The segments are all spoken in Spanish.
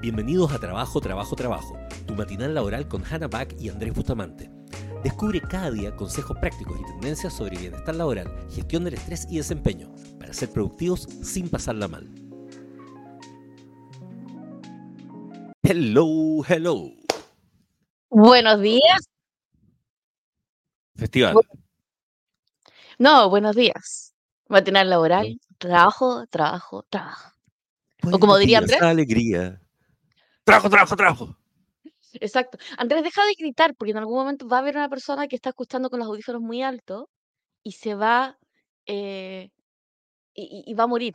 Bienvenidos a Trabajo, Trabajo, Trabajo, tu matinal laboral con Hannah Back y Andrés Bustamante. Descubre cada día consejos prácticos y tendencias sobre bienestar laboral, gestión del estrés y desempeño, para ser productivos sin pasarla mal. Hello, hello. Buenos días. Festival. No, buenos días. Matinal laboral, trabajo, trabajo, trabajo. O como diría días, Andrés. Alegría. Trabajo, trabajo, trabajo. Exacto. Andrés, deja de gritar, porque en algún momento va a haber una persona que está escuchando con los audífonos muy altos y se va eh, y, va a morir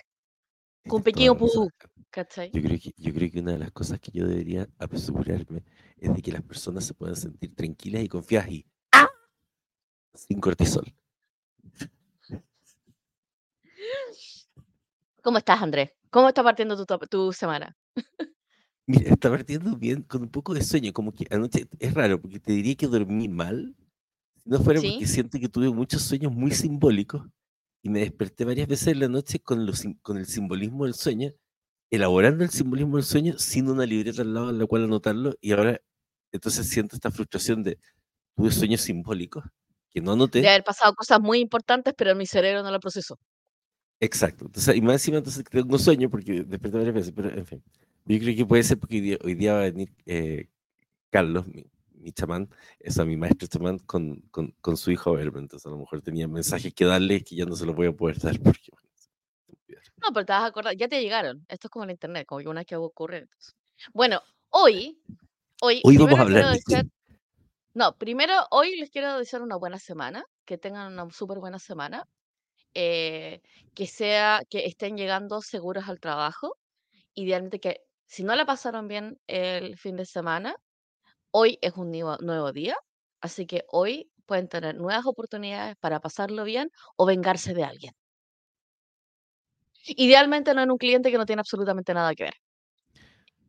con pequeño pudú, ¿cachai? Yo creo, que, yo creo que una de las cosas que yo debería apresurarme es de que las personas se puedan sentir tranquilas y confiadas y ¡ah! sin cortisol. ¿Cómo estás, Andrés? ¿Cómo está partiendo tu, tu semana? Mira, está partiendo bien con un poco de sueño, como que anoche es raro, porque te diría que dormí mal, si no fuera porque ¿Sí? siento que tuve muchos sueños muy simbólicos y me desperté varias veces en la noche con, los con el simbolismo del sueño, elaborando el simbolismo del sueño sin una libreta al lado en la cual anotarlo y ahora entonces siento esta frustración de tuve sueños simbólicos que no De anoté. haber pasado cosas muy importantes, pero mi cerebro no lo procesó. Exacto. Entonces, y más encima entonces tengo sueño porque desperté varias veces, pero en fin. Yo creo que puede ser porque hoy día, va a venir eh, Carlos, mi, mi chamán, o sea, mi maestro chamán, con, con, con su hijo a verme. Entonces a lo mejor tenía mensajes que darle que ya no se los voy a poder dar porque. No, pero te vas a acordar, ya te llegaron. Esto es como el internet, como que una que ocurre. entonces. Bueno, hoy, hoy, Hoy vamos a hablar desear, no, primero hoy les quiero desear una buena semana, que tengan una súper buena semana, eh, que sea, que estén llegando seguros al trabajo, idealmente que si no la pasaron bien el fin de semana, hoy es un nuevo, nuevo día, así que hoy pueden tener nuevas oportunidades para pasarlo bien o vengarse de alguien. Idealmente no en un cliente que no tiene absolutamente nada que ver.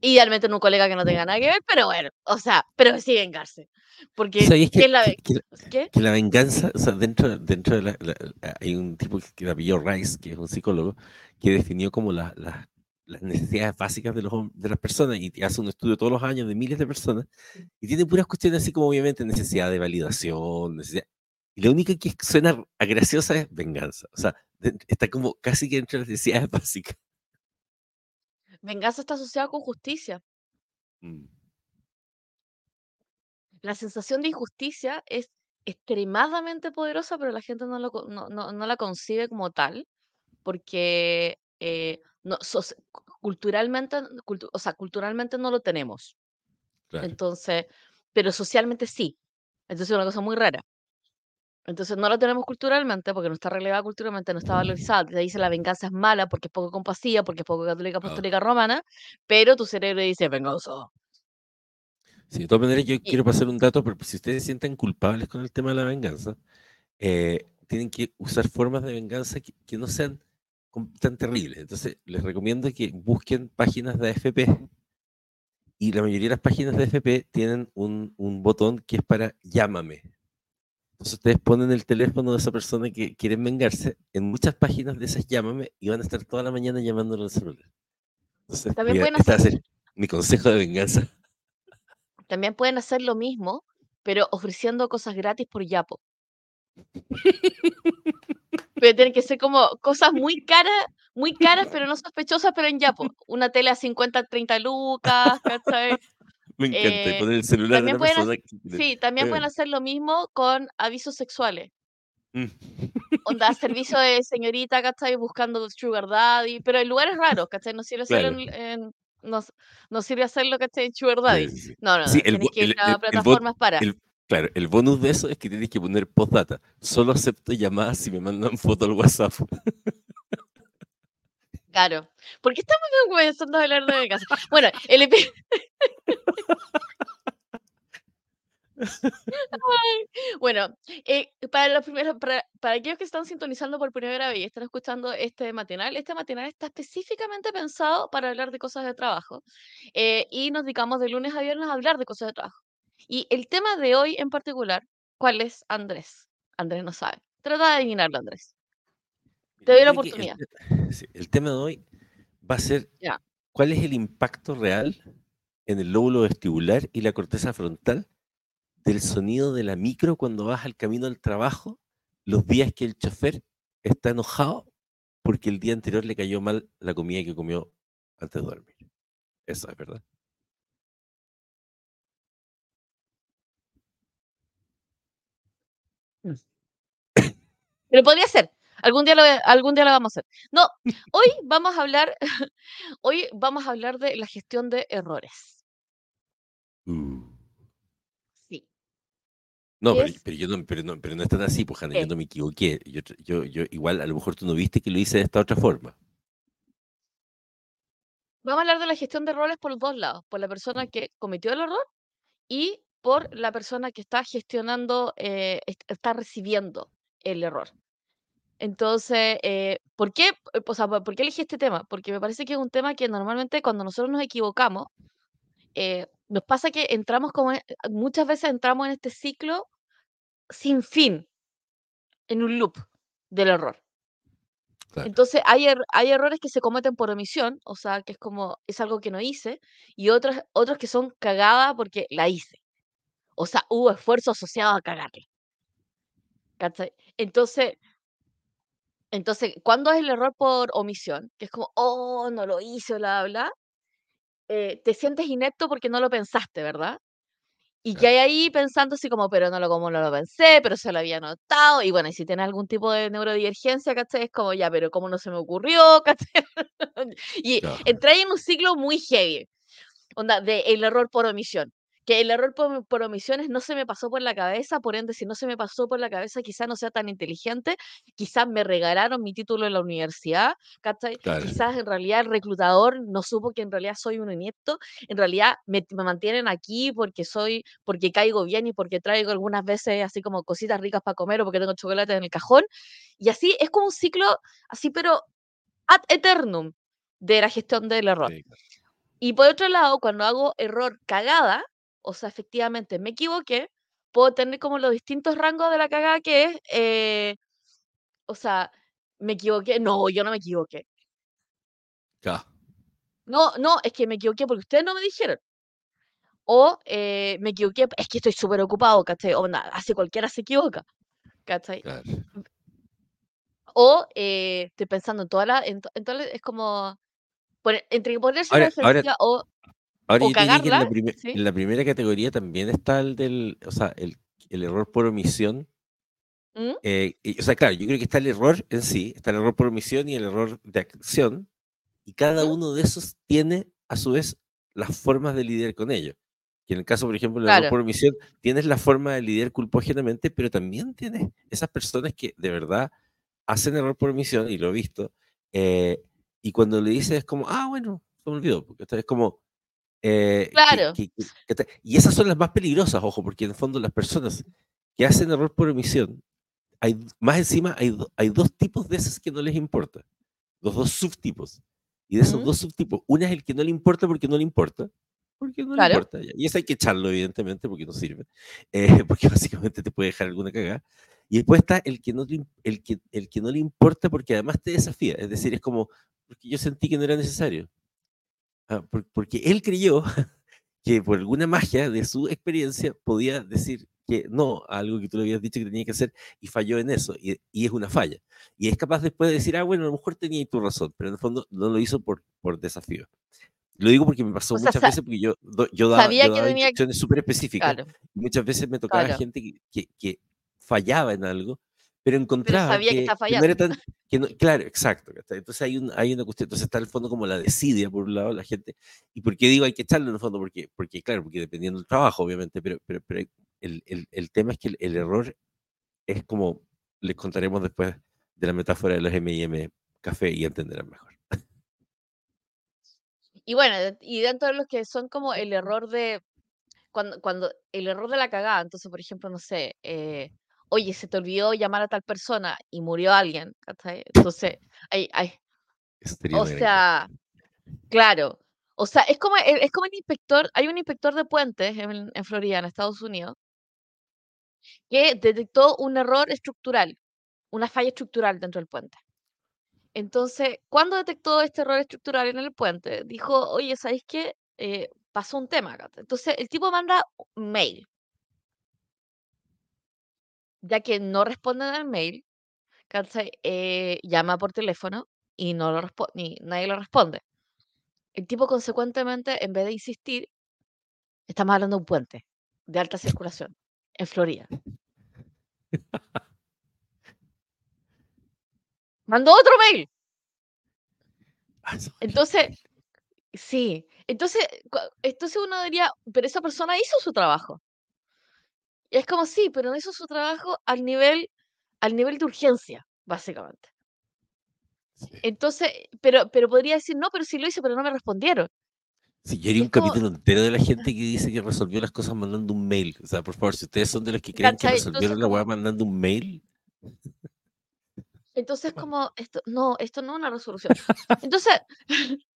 Idealmente en un colega que no tenga nada que ver, pero bueno, o sea, pero sí vengarse. Porque, ¿Sabéis ¿qué que, es la, que, ve- que la- ¿qué? que la venganza, o sea, dentro, dentro de la, la- la- hay un tipo que se apellidó Rice, que es un psicólogo, que definió como la- la- las necesidades básicas de, los, de las personas y hace un estudio todos los años de miles de personas y tiene puras cuestiones así como obviamente necesidad de validación, necesidad, y la única que suena a graciosa es venganza, o sea, está como casi que entre las necesidades básicas. Venganza está asociada con justicia. Mm, La sensación de injusticia es extremadamente poderosa, pero la gente no, lo, no, no- no la concibe como tal, porque eh, no, cu- culturalmente, cultu- o sea, culturalmente no lo tenemos. claro. Entonces, pero socialmente sí. Entonces es una cosa muy rara. Entonces no lo tenemos culturalmente, porque no está relevada culturalmente, no está valorizada. Te dice la venganza es mala porque es poco compasiva, porque es poco católica, Ah. apostólica, romana, pero tu cerebro dice venganza. Sí, de todas maneras, yo Y quiero pasar un dato, porque si ustedes se sienten culpables con el tema de la venganza, eh, tienen que usar formas de venganza que, que no sean tan terribles. Entonces, les recomiendo que busquen páginas de AFP. Y la mayoría de las páginas de AFP tienen un, un botón que es para llámame. Entonces, ustedes ponen el teléfono de esa persona que quieren vengarse en muchas páginas de esas llámame y van a estar toda la mañana llamándolo al celular. Entonces, también pueden este va a hacer, ser mi consejo de venganza. también pueden hacer lo mismo, pero ofreciendo cosas gratis por Yapo. Pero tienen que ser como cosas muy caras, muy caras, pero no sospechosas, pero en Yapo. Una tele a 50, 30 lucas, ¿cachai? Me encanta. Eh, poner el celular de también pueden persona. hacer, que quieren- sí, también pueden Eh, hacer lo mismo con avisos sexuales. mm. Onda, servicio de señorita, ¿cachai? Buscando sugar daddy, pero en lugares raros, ¿cachai? No sirve hacerlo Claro. en, en- no, no sirve hacerlo, ¿cachai? En sugar Sí, daddy. sí, sí. No, no, Sí, no, el, bo- que ir el, a el, el bo- plataformas para. el- claro, el bonus de eso es que tienes que poner postdata. Solo acepto llamadas si me mandan foto al WhatsApp. Claro. ¿Por qué estamos comenzando a hablar de casa? Bueno, el epi- Bueno, eh, para los primeros, para, para aquellos que están sintonizando por primera vez y están escuchando este matinal, este matinal está específicamente pensado para hablar de cosas de trabajo. eh, y nos dedicamos de lunes a viernes a hablar de cosas de trabajo. Y el tema de hoy en particular, ¿cuál es Andrés? Andrés no sabe. Trata de adivinarlo, Andrés. Te doy la el oportunidad. sí, el tema de hoy va a ser Ya. cuál es el impacto real en el lóbulo vestibular y la corteza frontal del sonido de la micro cuando vas al camino al trabajo los días que el chofer está enojado porque el día anterior le cayó mal la comida que comió antes de dormir. Eso es verdad. Pero podría ser. Algún día, lo, algún día lo vamos a hacer. No, hoy vamos a hablar, hoy vamos a hablar de la gestión de errores. Uh. Sí. No, pero, yo no, pero no, pero no es tan así, pues, Hanna, yo no me equivoqué. Yo, yo, yo, igual, a lo mejor tú no viste que lo hice de esta otra forma. Vamos a hablar de la gestión de errores por los dos lados, por la persona que cometió el error y por la persona que está gestionando, eh, est- está recibiendo el error. Entonces, eh, ¿por qué, eh, o sea, por qué elegí este tema? Porque me parece que es un tema que normalmente cuando nosotros nos equivocamos, eh, nos pasa que entramos como, en- muchas veces entramos en este ciclo sin fin, en un loop del error. Claro. Entonces, hay, er- hay errores que se cometen por omisión, o sea, que es como, es algo que no hice, y otros, otros que son cagada porque la hice. O sea, hubo esfuerzo asociado a cagarla. ¿Cachai? Entonces, entonces, ¿cuándo es el error por omisión? Que es como, oh, no lo hice, bla, bla, eh, te sientes inepto porque no lo pensaste, ¿verdad? Y que hay ahí pensando así como, pero no lo, como no lo pensé, pero se lo había notado. Y bueno, y si tienes algún tipo de neurodivergencia, ¿cachai? Es como, ya, pero ¿cómo no se me ocurrió? ¿cachai? y Claro. entré en un ciclo muy heavy, onda, de el error por omisión. Que el error por, por omisiones no se me pasó por la cabeza, por ende, si no se me pasó por la cabeza, quizás no sea tan inteligente, quizás me regalaron mi título en la universidad, ¿cachai? Claro. Quizás en realidad el reclutador no supo que en realidad soy un inepto, en realidad me, me mantienen aquí porque soy, porque caigo bien y porque traigo algunas veces así como cositas ricas para comer o porque tengo chocolate en el cajón. Y así es como un ciclo, así pero ad eternum de la gestión del error. Sí, claro. Y por otro lado, cuando hago error cagada, o sea, efectivamente me equivoqué, puedo tener como los distintos rangos de la cagada que es, eh, o sea, me equivoqué, no, yo no me equivoqué. Claro. No, no, es que me equivoqué porque ustedes no me dijeron. O eh, me equivoqué, es que estoy súper ocupado, ¿cachai? O nada, así cualquiera se equivoca, ¿cachai? claro. O eh, estoy pensando en toda la, en es como, poner- entre ponerse en la Ahora, ahora, defensiva o, ahora o yo diría que en la, cagarla, ¿sí? en la primera categoría también está el del, o sea, el, el error por omisión. ¿Mm? Eh, y- o sea, claro, yo creo que está el error en sí, está el error por omisión y el error de acción, y cada ¿Mm? uno de esos tiene, a su vez, las formas de lidiar con ello. Que en el caso, por ejemplo, del error Claro. por omisión, tienes la forma de lidiar culpógenamente, pero también tienes esas personas que de verdad hacen error por omisión, y lo he visto, eh, y cuando le dices es como, ah, bueno, se me olvidó, porque es como, eh, Claro. que- que- que te- y esas son las más peligrosas, ojo, porque en el fondo las personas que hacen error por omisión, hay, más encima hay, do- hay dos tipos de esas que no les importa, los dos subtipos. Y de esos ¿Mm? dos subtipos, una es el que no le importa porque no le importa, porque no Claro. le importa, y ese hay que echarlo evidentemente porque no sirve, eh, porque básicamente te puede dejar alguna cagada. Y después está el que, no el, que, el que no le importa porque además te desafía, es decir, es como, porque yo sentí que no era necesario. Ah, por- porque él creyó que por alguna magia de su experiencia podía decir que no a algo que tú le habías dicho que tenía que hacer y falló en eso, y, y es una falla. Y es capaz después de decir, ah, bueno, a lo mejor tenía tu razón, pero en el fondo no lo hizo por, por desafío. Lo digo porque me pasó O muchas veces porque yo, yo daba, sabía yo que daba tenía- instrucciones súper específicas Claro, y muchas veces me tocaba Claro. gente que, que- que fallaba en algo, pero encontraba sabía que que, estaba que no era tan... Que no, claro, exacto. Entonces hay, un, hay una cuestión, entonces está en el fondo como la desidia por un lado la gente. ¿Y por qué digo hay que echarlo en el fondo? Porque, porque claro, porque dependiendo del trabajo, obviamente, pero, pero, pero el, el, el tema es que el, el error es como, les contaremos después de la metáfora de los M&M café y entenderán mejor. Y bueno, y dentro de los que son como el error de, cuando, cuando el error de la cagada, entonces, por ejemplo, no sé, eh, oye, se te olvidó llamar a tal persona y murió alguien, ¿cachai? Entonces, Eso sería o sea, claro, o sea, es como, el- es como el inspector, hay un inspector de puentes en, en Florida, en Estados Unidos, que detectó un error estructural, una falla estructural dentro del puente. Entonces, ¿cuándo detectó este error estructural en el puente? Dijo, oye, ¿sabéis qué? Eh, pasó un tema. Entonces, el tipo manda mail. Ya que no responden al mail, ¿cachai? Eh, llama por teléfono y no lo respo- ni nadie lo responde. El tipo, consecuentemente, en vez de insistir, estamos hablando de un puente de alta circulación en Florida. Mandó otro mail. Ah, Entonces, sí. Entonces, entonces uno diría, pero esa persona hizo su trabajo. Y es como, sí, pero no hizo su trabajo al nivel, al nivel de urgencia, básicamente. sí. Entonces, pero, pero podría decir, no, pero sí lo hice, pero no me respondieron. Sí, yo haría un como, capítulo entero de la gente que dice que resolvió las cosas mandando un mail. O sea, por favor, si ustedes son de los que creen que ¿cachai? Entonces, resolvieron la weá mandando un mail, entonces como, esto, no, esto no es una resolución. Entonces,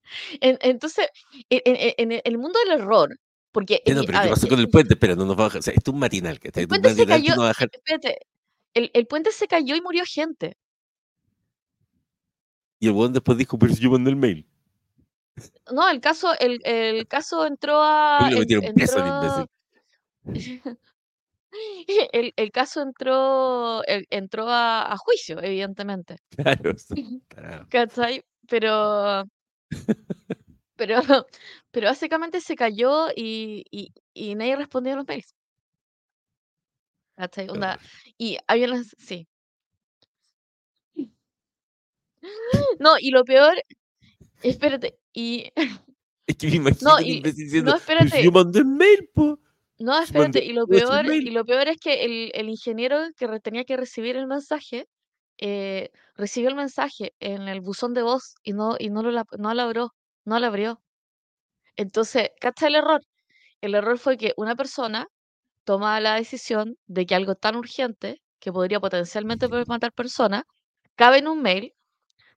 en- entonces, en, en- en- en el mundo del error, porque, no, pero ¿qué ver, pasó con el puente? Espera, no nos va a bajar. O sea, es un matinal, que el puente se matinal que cayó, no va a bajar. espérate, el, el puente se cayó y murió gente. Y el weón después dijo, pero si yo mandé el mail. No, el caso, el, el caso entró a, le metieron preso al entró, imbécil. el, el caso entró, el- entró a, a juicio, evidentemente. Claro, sí. ¿Cachai? Pero, pero, pero básicamente se cayó y, y, y nadie respondió a los mails. ¿Cachai? Onda, y había unas, sí. No, y lo peor, espérate, y, Es que me imagino no, y, imbécil diciendo, no, yo mandé el mail, po. no, mandé espérate, y lo peor, y lo peor es que el, el ingeniero que re- tenía que recibir el mensaje, eh, recibió el mensaje en el buzón de voz y no, y no lo, no no lo abrió. Entonces, ¿cachai el error? El error fue que una persona toma la decisión de que algo tan urgente, que podría potencialmente matar personas, cabe en un mail,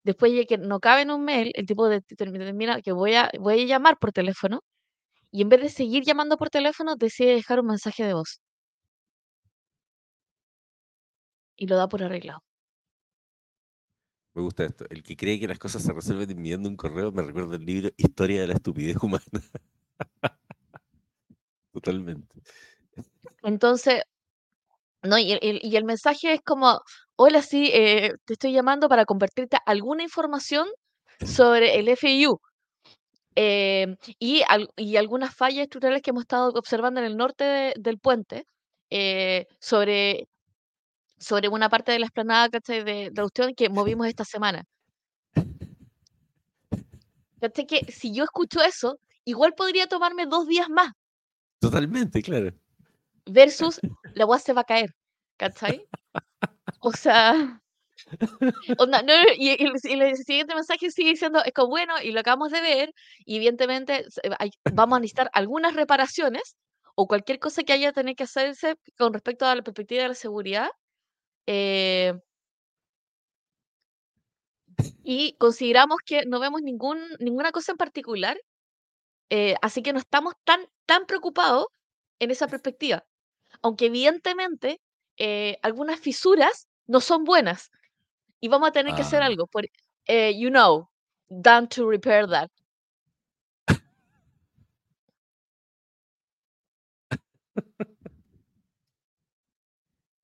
después de que no cabe en un mail, el tipo de, termina termina que voy a, voy a llamar por teléfono, y en vez de seguir llamando por teléfono, decide dejar un mensaje de voz y lo da por arreglado. Me gusta esto. El que cree que las cosas se resuelven enviando un correo me recuerda el libro Historia de la estupidez humana. Totalmente. Entonces, no, y el, mensaje es como, hola, sí, eh, te estoy llamando para compartirte alguna información sobre el FIU. em, y, al- y algunas fallas estructurales que hemos estado observando en el norte de- del puente eh, sobre, sobre una parte de la explanada ¿cachai? de, de que movimos esta semana. ¿Cachai? Que si yo escucho eso, igual podría tomarme dos días más Totalmente, claro. versus la weá se va a caer. ¿Cachai? O sea, onda, no, y, y el, y el siguiente mensaje sigue diciendo, es como bueno, y lo acabamos de ver, y evidentemente se- hay- vamos a necesitar algunas reparaciones o cualquier cosa que haya tener que hacerse con respecto a la perspectiva de la seguridad. Eh, y consideramos que no vemos ningún, ninguna cosa en particular, eh, así que no estamos tan, tan preocupados en esa perspectiva. Aunque evidentemente eh, algunas fisuras no son buenas y vamos a tener que hacer Ah, algo. Por, eh, you know, done to repair that.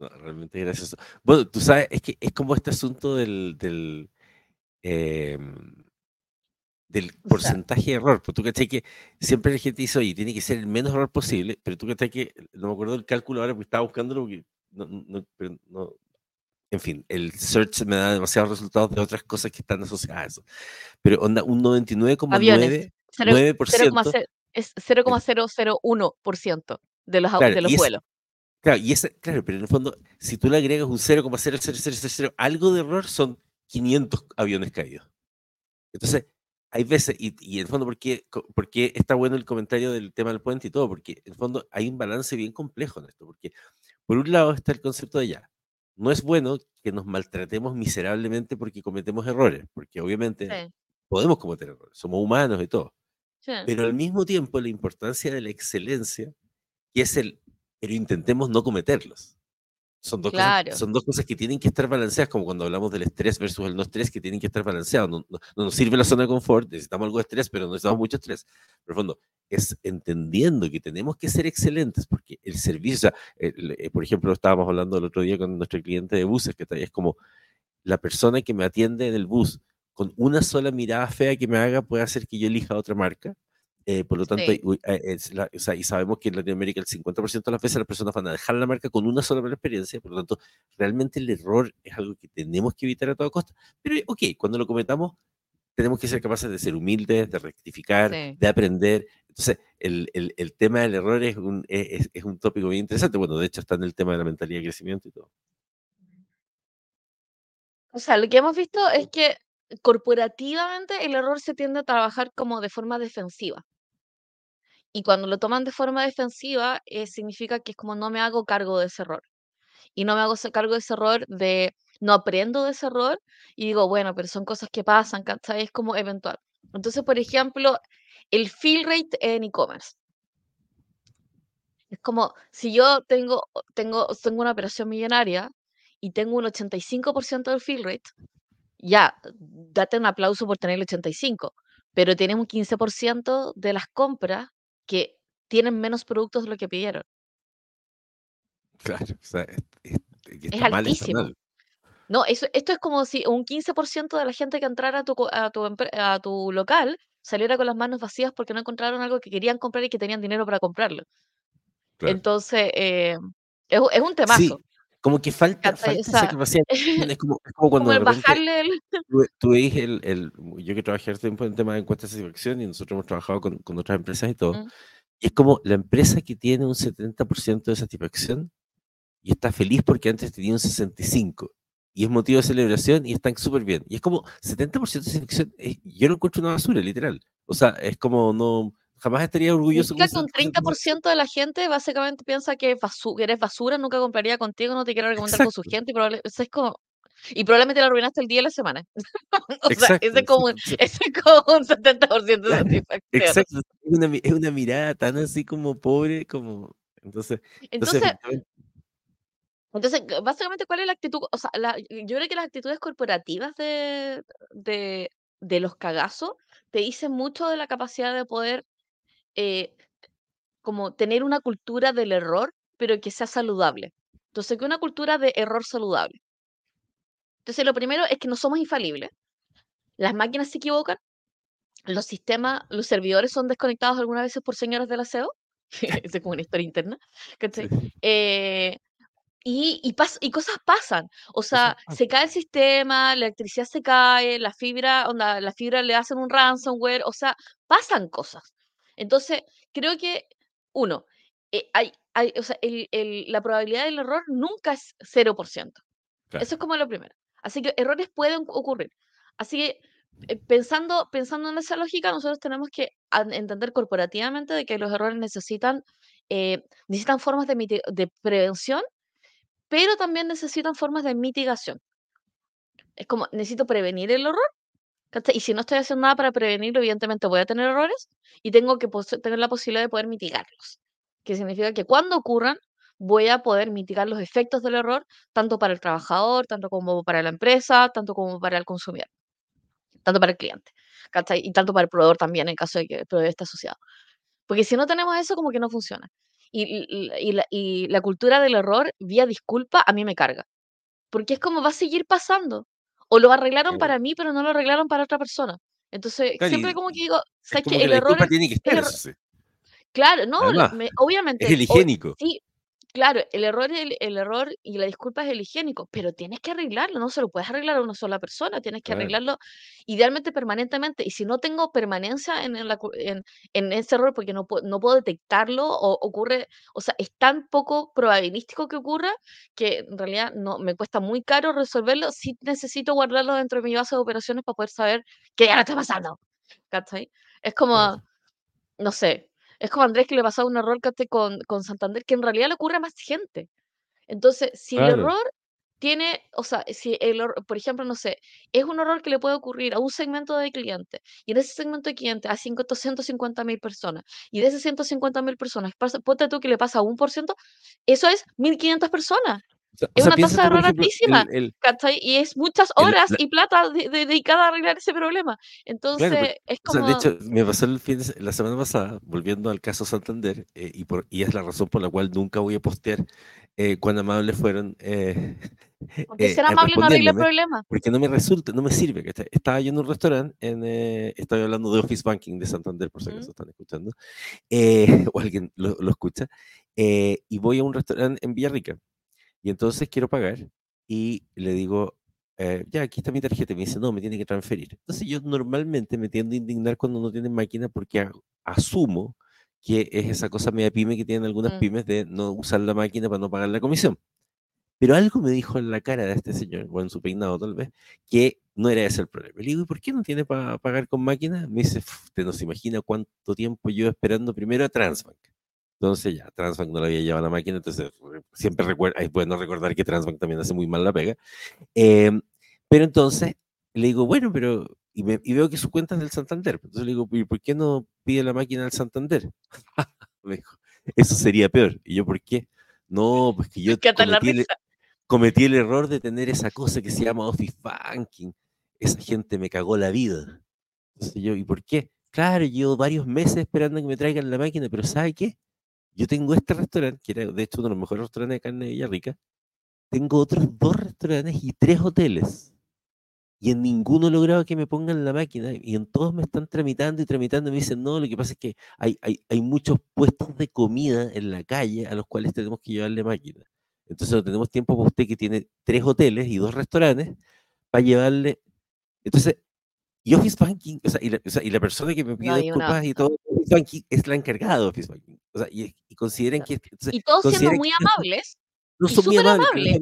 No, realmente gracioso. Bueno, tú sabes, es que es como este asunto del, del, em, del O sea, porcentaje de error. Porque tú cachai que siempre la gente dice, oye, tiene que ser el menos error posible, pero tú cachai que, no me acuerdo del cálculo ahora porque estaba buscándolo, porque no, no- pero no- en fin, el search me da demasiados resultados de otras cosas que están asociadas a eso. Pero onda, un aviones. 99,9% Cero- 0,0- es es- 0,001% de los, claro, de los vuelos. Claro, y ese, claro, pero en el fondo, si tú le agregas un 0,00000 algo de error, son 500 aviones caídos. Entonces, hay veces, y, y en el fondo, ¿por qué, por qué está bueno el comentario del tema del puente y todo? Porque en el fondo hay un balance bien complejo en esto. Porque por un lado está el concepto de ya, no es bueno que nos maltratemos miserablemente porque cometemos errores, porque obviamente Sí, podemos cometer errores, somos humanos y todo. sí. Pero al mismo tiempo la importancia de la excelencia, que es el, pero intentemos no cometerlos. Son dos, cosas, Claro. son dos cosas que tienen que estar balanceadas, como cuando hablamos del estrés versus el no estrés, que tienen que estar balanceados. No, no- no nos sirve la zona de confort, necesitamos algo de estrés, pero no necesitamos mucho estrés. Pero en el fondo, es entendiendo que tenemos que ser excelentes, porque el servicio, sea, el- eh, por ejemplo, estábamos hablando el otro día con nuestro cliente de buses, que es como la persona que me atiende en el bus, con una sola mirada fea que me haga, puede hacer que yo elija otra marca. Eh, por lo tanto, Sí. uy, eh, es la- o sea, y sabemos que en Latinoamérica el 50% de las veces las personas van a dejar la marca con una sola mala experiencia, por lo tanto, realmente el error es algo que tenemos que evitar a toda costa. Pero, ok, cuando lo cometamos, tenemos que ser capaces de ser humildes, de rectificar, Sí. de aprender. Entonces, el, el- el tema del error es un, es, es un tópico bien interesante. Bueno, de hecho, está en el tema de la mentalidad de crecimiento y todo. O sea, lo que hemos visto es que corporativamente el error se tiende a trabajar como de forma defensiva. Y cuando lo toman de forma defensiva, eh, significa que es como no me hago cargo de ese error. Y no me hago cargo de ese error de, no aprendo de ese error y digo, bueno, pero son cosas que pasan. Es como eventual. Entonces, por ejemplo, el fill rate en e-commerce. Es como si yo tengo, tengo, tengo una operación millonaria y tengo un 85% del fill rate, ya, date un aplauso por tener el 85, pero tienes un 15% de las compras que tienen menos productos de lo que pidieron. Claro, o sea, es, es- Es altísimo. mal. No, eso, esto es como si un 15% de la gente que entrara a tu, a tu, a tu local saliera con las manos vacías porque no encontraron algo que querían comprar y que tenían dinero para comprarlo. Claro. Entonces, eh, es, un- es un temazo. Sí, como que falta, falta esa capacidad. Es como, es como cuando como el bajarle el... tú, tú el, el- Yo que trabajé hace tiempo en tema de encuestas de satisfacción y nosotros hemos trabajado con, con otras empresas y todo. Mm, Y es como la empresa que tiene un 70% de satisfacción y está feliz porque antes tenía un 65%. Y es motivo de celebración y están súper bien. Y es como 70% de satisfacción. yo lo encuentro una basura, literal. O sea, es como no. Jamás estaría orgulloso Significa con que un 70% de satisfacción. 30% de la gente básicamente piensa que, basu- que eres basura, nunca compraría contigo, no te quiere recomendar con su gente y, probable- eso es como, y probablemente le arruinaste el día de la semana. o sea, ese es como, ese es como un 70% de satisfacción. Exacto. Es una, mi- es una mirada tan así como pobre, como. Entonces, entonces Entonces, básicamente, ¿cuál es la actitud? O sea, la- yo creo que las actitudes corporativas de, de, de los cagazos te dicen mucho de la capacidad de poder eh, como tener una cultura del error, pero que sea saludable. Entonces, que una cultura de error saludable. Entonces, lo primero es que no somos infalibles. Las máquinas se equivocan, los sistemas, los servidores son desconectados algunas veces por señores del aseo. Es como una historia interna. Eh, y, y, pas- y cosas pasan. O sea, se cae el sistema, la electricidad se cae, la fibra, onda, la fibra le hacen un ransomware, o sea, pasan cosas. Entonces, creo que, uno, eh, hay, hay, o sea, el- el- la probabilidad del error nunca es 0%. Claro. Eso es como lo primero. Así que errores pueden ocurrir. Así que eh, pensando, pensando en esa lógica, nosotros tenemos que entender corporativamente de que los errores necesitan, eh, necesitan formas de, de prevención, pero también necesitan formas de mitigación. Es como, necesito prevenir el error, y si no estoy haciendo nada para prevenirlo, evidentemente voy a tener errores y tengo que tener la posibilidad de poder mitigarlos. Que significa que cuando ocurran, voy a poder mitigar los efectos del error, tanto para el trabajador, tanto como para la empresa, tanto como para el consumidor, tanto para el cliente. Y tanto para el proveedor también, en caso de que el proveedor esté asociado. Porque si no tenemos eso, como que no funciona. Y, y la cultura del error vía disculpa a mí me carga. Porque es como va a seguir pasando. O lo arreglaron para mí, pero no lo arreglaron para otra persona. Entonces, claro, siempre como que digo, es ¿sabes que que el error es, tiene que estar, sí. Claro, no, Además, me- es obviamente. el o- higiénico. sí, claro, el error, el, el error y la disculpa es el higiénico, pero tienes que arreglarlo, no se lo puedes arreglar a una sola persona, tienes que Claro. arreglarlo idealmente permanentemente. Y si no tengo permanencia en, en la cu- en- en ese error porque no, puedo- no puedo detectarlo o ocurre, o sea, es tan poco probabilístico que ocurra que en realidad no me cuesta muy caro resolverlo. Sí necesito guardarlo dentro de mi base de operaciones para poder saber que ya no está pasando. ¿Cachai? Es como, Claro. no sé, es como a Andrés que le pasaba un error con, con Santander, que en realidad le ocurre a más gente. Entonces, si el error tiene, o sea, si el, por ejemplo, no sé, es un error que le puede ocurrir a un segmento de clientes, y en ese segmento de clientes a 150 mil personas, y de esas 150 mil personas, ponte tú que le pasa a un por ciento, eso es 1.500 personas. Es una tasa de error altísima, Y es muchas horas y plata dedicada a arreglar ese problema. Entonces, es como... de hecho, me pasó el fin de, la semana pasada, volviendo al caso Santander, eh, y, por, y es la razón por la cual nunca voy a postear eh, cuán amables fueron. Eh, porque ser amable no arregla el problema. Porque no me resulta, no me sirve. Estaba yendo a un restaurante, en, estoy hablando de Office Banking de Santander, por si acaso están escuchando, o alguien lo, lo escucha, y voy a un restaurante en Villarrica y entonces quiero pagar y le digo, eh, ya, aquí está mi tarjeta. Y me dice, no, me tiene que transferir. Entonces yo normalmente me tiendo a indignar cuando no tienen máquina porque asumo que es esa cosa media pyme que tienen algunas mm. pymes de no usar la máquina para no pagar la comisión. Pero algo me dijo en la cara de este señor, o en su peinado tal vez, que no era ese el problema. Le digo, ¿y por qué no tiene para pagar con máquina? Me dice, usted no se imagina cuánto tiempo yo esperando primero a Transbank. Entonces ya, Transbank no la había llevado a la máquina, entonces siempre recuerda, es bueno recordar que Transbank también hace muy mal la pega. Em, pero entonces le digo, bueno, pero, y, veo que su cuenta es del Santander. Entonces le digo, ¿y por qué no pide la máquina del Santander? Me dijo, eso sería peor. Y yo, ¿por qué? No, pues que yo cometí el, cometí el error de tener esa cosa que se llama Office Banking. Esa gente me cagó la vida. Entonces yo, ¿y por qué? Claro, llevo varios meses esperando que me traigan la máquina, pero ¿sabe qué? Yo tengo este restaurante, que era de hecho uno de los mejores restaurantes de carne de Villarrica. Tengo otros dos restaurantes y tres hoteles. Y en ninguno he logrado que me pongan la máquina. Y en todos me están tramitando y tramitando. Y me dicen, no, lo que pasa es que hay, hay, hay muchos puestos de comida en la calle a los cuales tenemos que llevarle máquina. Entonces no tenemos tiempo para usted que tiene tres hoteles y dos restaurantes para llevarle. Entonces, y Office Banking, o sea, y, la, persona que me pide disculpas y todo, Office Banking es la encargada de Office Banking. O sea, y, y consideren que. y todos siendo muy amables. No son muy amables.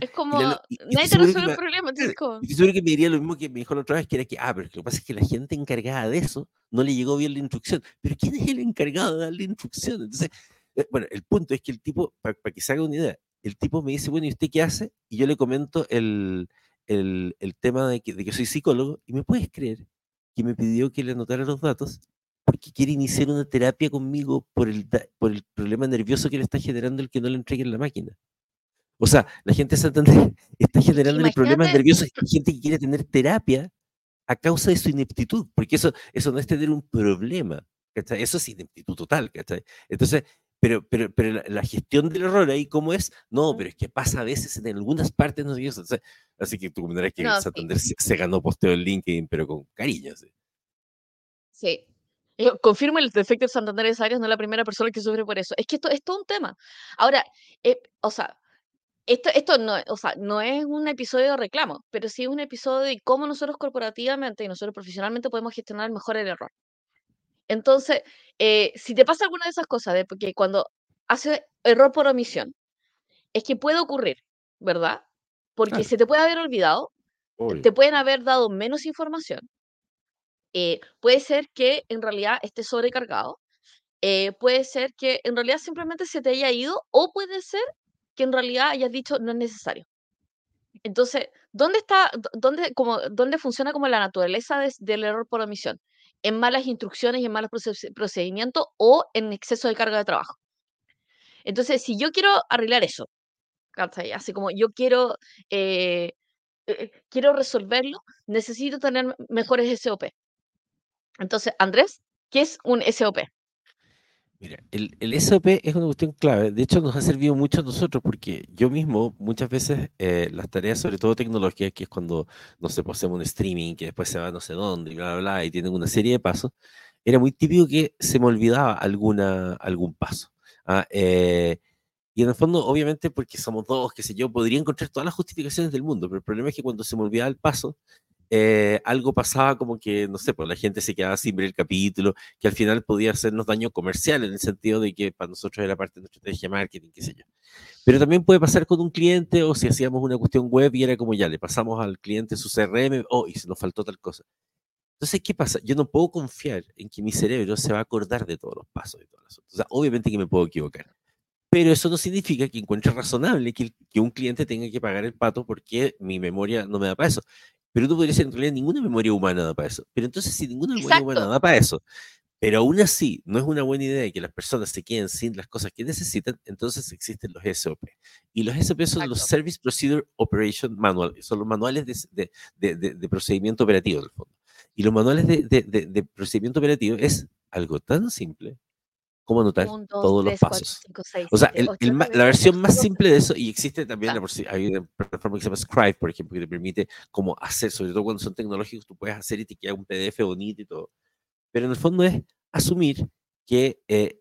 Es como, nadie te resuelve el problema. Estoy seguro que me diría lo mismo que me dijo la otra vez, que era que, ah, pero lo que pasa es que la gente encargada de eso no le llegó bien la instrucción. Pero ¿quién es el encargado de darle instrucción? Entonces, eh, bueno, el punto es que el tipo, para, que se haga una idea, el tipo me dice, bueno, ¿y usted qué hace? Y yo le comento el, el, el tema de que, de que soy psicólogo, y me puedes creer que me pidió que le anotara los datos porque quiere iniciar una terapia conmigo por el, por el problema nervioso que le está generando el que no le entreguen la máquina. O sea, la gente de Santander está generando problemas nerviosos y gente que quiere tener terapia a causa de su ineptitud, porque eso, eso no es tener un problema, ¿cachai? Eso es ineptitud total, ¿cachai? Entonces, pero, pero, pero la, gestión del error ahí, ¿cómo es? No, pero es que pasa a veces en algunas partes, no sé, así que tú comentarás que Santander se, ganó posteo en LinkedIn, pero con cariño. Sí. sí. Confirmo el defecto de Santander es Arias, no es la primera persona que sufre por eso. Es que esto es todo un tema. Ahora, eh, o sea, esto, esto no, o sea, no es un episodio de reclamo, pero sí es un episodio de cómo nosotros corporativamente y nosotros profesionalmente podemos gestionar mejor el error. Entonces, eh, si te pasa alguna de esas cosas, de que cuando hace error por omisión, es que puede ocurrir, ¿verdad? Porque se te puede haber olvidado, te pueden haber dado menos información, eh, puede ser que en realidad esté sobrecargado, eh, puede ser que en realidad simplemente se te haya ido o puede ser que en realidad hayas dicho no es necesario. Entonces, ¿dónde está, dónde, como, dónde funciona como la naturaleza del error por omisión? En malas instrucciones y en malos procedimientos o en exceso de carga de trabajo. Entonces, si yo quiero arreglar eso, así como yo quiero, eh, quiero resolverlo, necesito tener mejores SOP. Entonces, Andrés, ¿qué es un SOP? Mira, el, el, SOP es una cuestión clave. De hecho, nos ha servido mucho a nosotros porque yo mismo, muchas veces, eh, las tareas, sobre todo tecnológicas, que es cuando, no sé, pues, un streaming, que después se va no sé dónde, y bla, bla, bla, y tienen una serie de pasos, era muy típico que se me olvidaba alguna, algún paso. ¿ah? Eh, y en el fondo, obviamente, porque somos dos, qué sé yo, podría encontrar todas las justificaciones del mundo, pero el problema es que cuando se me olvidaba el paso, eh, algo pasaba como que, no sé, pues la gente se quedaba sin ver el capítulo, que al final podía hacernos daño comercial en el sentido de que para nosotros era parte de nuestra estrategia de marketing, qué sé yo. Pero también puede pasar con un cliente o si hacíamos una cuestión web y era como ya, le pasamos al cliente su CRM, oh, y se nos faltó tal cosa. Entonces, ¿qué pasa? Yo no puedo confiar en que mi cerebro se va a acordar de todos los pasos y las O sea, obviamente que me puedo equivocar. Pero eso no significa que encuentre razonable que, que, un cliente tenga que pagar el pato porque mi memoria no me da para eso. Pero tú podrías en realidad ninguna memoria humana da para eso. Pero entonces, si ninguna memoria humana da para eso, pero aún así no es una buena idea que las personas se queden sin las cosas que necesitan, entonces existen los SOP. Y los SOP son los Service Procedure Operation Manual, son los manuales de, de, de, procedimiento operativo, en el fondo. Y los manuales de, procedimiento operativo es algo tan simple como anotar todos los pasos. o sea, la versión más simple de eso, y existe también, la, hay una plataforma que se llama Scribe, por ejemplo, que te permite como hacer, sobre todo cuando son tecnológicos, tú puedes hacer y te queda un PDF bonito y todo. Pero en el fondo es asumir que eh,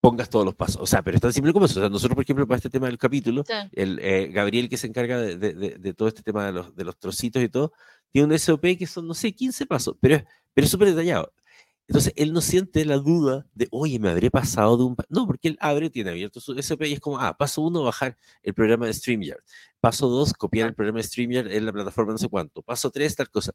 pongas todos los pasos. O sea, pero es tan simple como eso. O sea, nosotros, por ejemplo, para este tema del capítulo, el eh, Gabriel que se encarga de, de, todo este tema de los, de los trocitos y todo, tiene un SOP que son, no sé, 15 pasos, pero es pero súper detallado. Entonces, él no siente la duda de, oye, me habré pasado de un... No, porque él abre, tiene abierto su SP y es como, ah, paso uno, bajar el programa de StreamYard. Paso dos, copiar el programa de StreamYard en la plataforma no sé cuánto. Paso tres, tal cosa.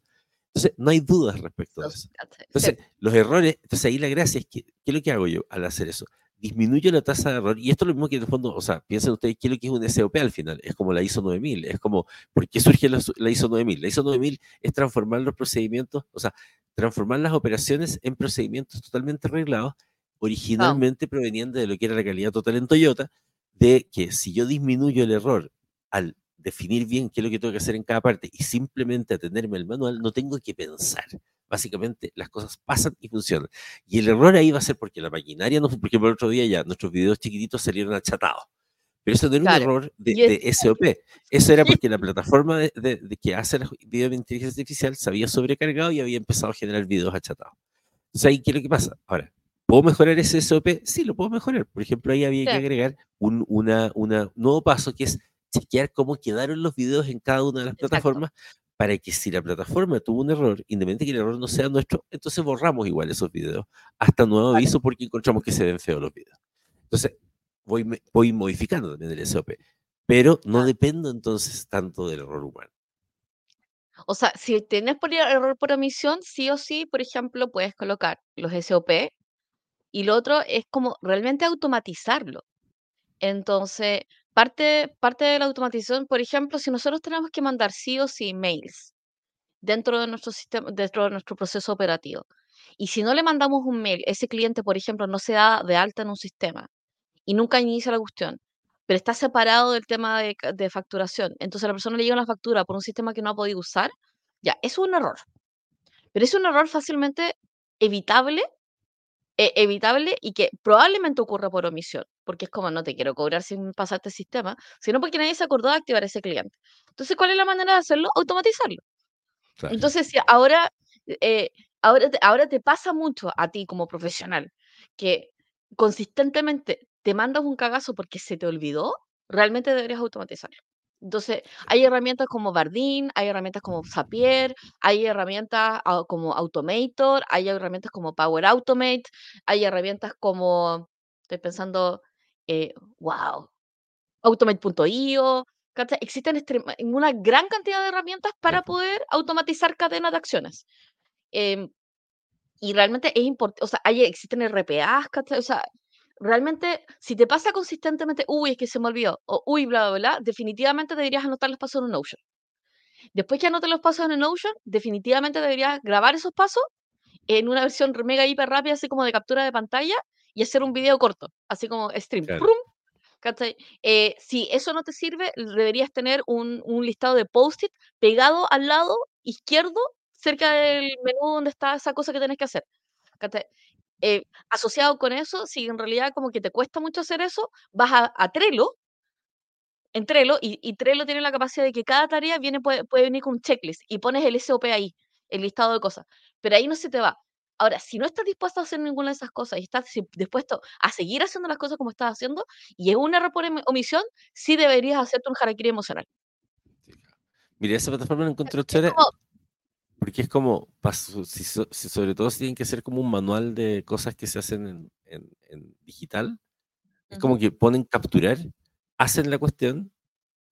Entonces, no hay dudas respecto a eso. Entonces, los errores, entonces ahí la gracia es que, ¿qué es lo que hago yo al hacer eso? disminuyo la tasa de error. Y esto es lo mismo que en el fondo, o sea, piensen ustedes qué es lo que es un SOP al final. Es como la ISO 9000. Es como, ¿por qué surge la, ISO 9000? La ISO 9000 es transformar los procedimientos, o sea, transformar las operaciones en procedimientos totalmente arreglados, originalmente proveniendo de lo que era la calidad total en Toyota, de que si yo disminuyo el error al definir bien qué es lo que tengo que hacer en cada parte y simplemente atenderme al manual, no tengo que pensar. Básicamente las cosas pasan y funcionan. Y el error ahí va a ser porque la maquinaria, no, porque por otro día ya nuestros videos chiquititos salieron achatados. Pero eso no era un error de, SOP. Eso era porque la plataforma de, que hace los videos de inteligencia artificial se había sobrecargado y había empezado a generar videos achatados. Entonces ahí, ¿qué es lo que pasa? Ahora, ¿puedo mejorar ese SOP? Sí, lo puedo mejorar. Por ejemplo, ahí había que agregar un una, una nuevo paso que es chequear cómo quedaron los videos en cada una de las plataformas para que si la plataforma tuvo un error, independientemente que el error no sea nuestro, entonces borramos igual esos videos hasta nuevo aviso porque encontramos que se ven feos los videos. Entonces, voy, voy modificando también el SOP, pero no dependo entonces tanto del error humano. O sea, si tienes por error por omisión, sí o sí, por ejemplo, puedes colocar los SOP y lo otro es como realmente automatizarlo. Entonces, Parte, parte de la automatización, por ejemplo, si nosotros tenemos que mandar sí o sí mails dentro de nuestro sistema, dentro de nuestro proceso operativo, y si no le mandamos un mail, ese cliente, por ejemplo, no se da de alta en un sistema y nunca inicia la cuestión, pero está separado del tema de, de facturación, entonces a la persona le llega una factura por un sistema que no ha podido usar, ya, eso es un error. Pero es un error fácilmente evitable e evitable y que probablemente ocurra por omisión, porque es como no te quiero cobrar sin pasarte el sistema, sino porque nadie se acordó de activar ese cliente. Entonces, ¿cuál es la manera de hacerlo? Automatizarlo. Entonces, si ahora, eh, ahora, te, ahora te pasa mucho a ti como profesional que consistentemente te mandas un cagazo porque se te olvidó, realmente deberías automatizarlo. Entonces, hay herramientas como Bardin, hay herramientas como Zapier, hay herramientas ah, como Automator, hay herramientas como Power Automate, hay herramientas como, estoy pensando, eh, wow, Automate.io, existen una gran cantidad de herramientas para poder automatizar cadenas de acciones. Em, y realmente es importante, o sea, hay, existen RPAs, o sea, realmente, si te pasa consistentemente, uy, es que se me olvidó, o uy, bla, bla, bla, definitivamente deberías anotar los pasos en un Notion. Después que anotes los pasos en un Notion, definitivamente deberías grabar esos pasos en una versión mega hiper rápida, así como de captura de pantalla, y hacer un video corto, así como stream. Eh, si eso no te sirve, deberías tener un, listado de post-it pegado al lado izquierdo, cerca del menú donde está esa cosa que tienes que hacer. Eh, asociado con eso, si en realidad como que te cuesta mucho hacer eso, vas a, Trello, en Trello, y, Trello tiene la capacidad de que cada tarea viene, puede, venir con un checklist y pones el SOP ahí, el listado de cosas. Pero ahí no se te va. Ahora, si no estás dispuesto a hacer ninguna de esas cosas y estás dispuesto a seguir haciendo las cosas como estás haciendo, y es un error por omisión, sí deberías hacerte un harakiri emocional. Mira, esa plataforma la encontré chévere. Porque es como, si, sobre todo si tienen que ser como un manual de cosas que se hacen en, digital, es como que ponen capturar, hacen la cuestión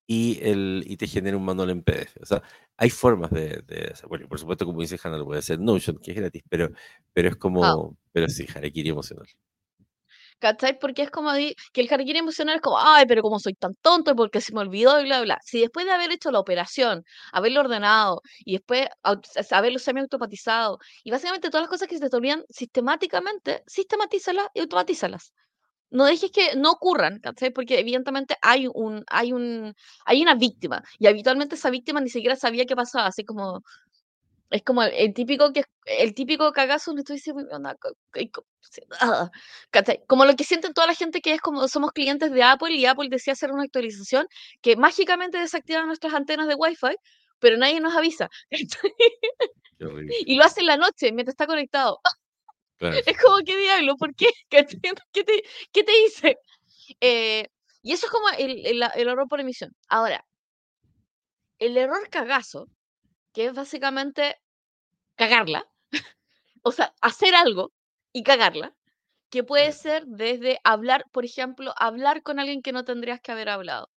y, el, y te genera un manual en PDF. O sea, hay formas de, bueno, por supuesto, como dice Hannah, lo puede hacer Notion, que es gratis, pero, pero es como, pero sí, Harakiri emocional. ¿Cachai? Porque es como que el harakiri emocional es como, ay, pero como soy tan tonto, porque se me olvidó y bla, bla. Si después de haber hecho la operación, haberlo ordenado y después haberlo semi-automatizado y básicamente todas las cosas que se te olvidan sistemáticamente, sistematízalas y automatízalas. No dejes que no ocurran, ¿cachai? Porque evidentemente hay un, hay un, hay una víctima y habitualmente esa víctima ni siquiera sabía qué pasaba, así como es como el, el típico que el típico cagazo donde tú dices, "Uy, onda, co- co- co- sí, ah". Como lo que sienten toda la gente que es como somos clientes de Apple y Apple decía hacer una actualización que mágicamente desactiva nuestras antenas de Wi-Fi, pero nadie nos avisa. Y lo hace en la noche mientras está conectado. Claro. Es como, ¿qué diablo? ¿Por qué? ¿Qué te, qué te hice? Eh, y eso es como el, el, el error por emisión. Ahora, el error cagazo, que es básicamente cagarla, o sea, hacer algo y cagarla, que puede ser desde hablar, por ejemplo, hablar con alguien que no tendrías que haber hablado,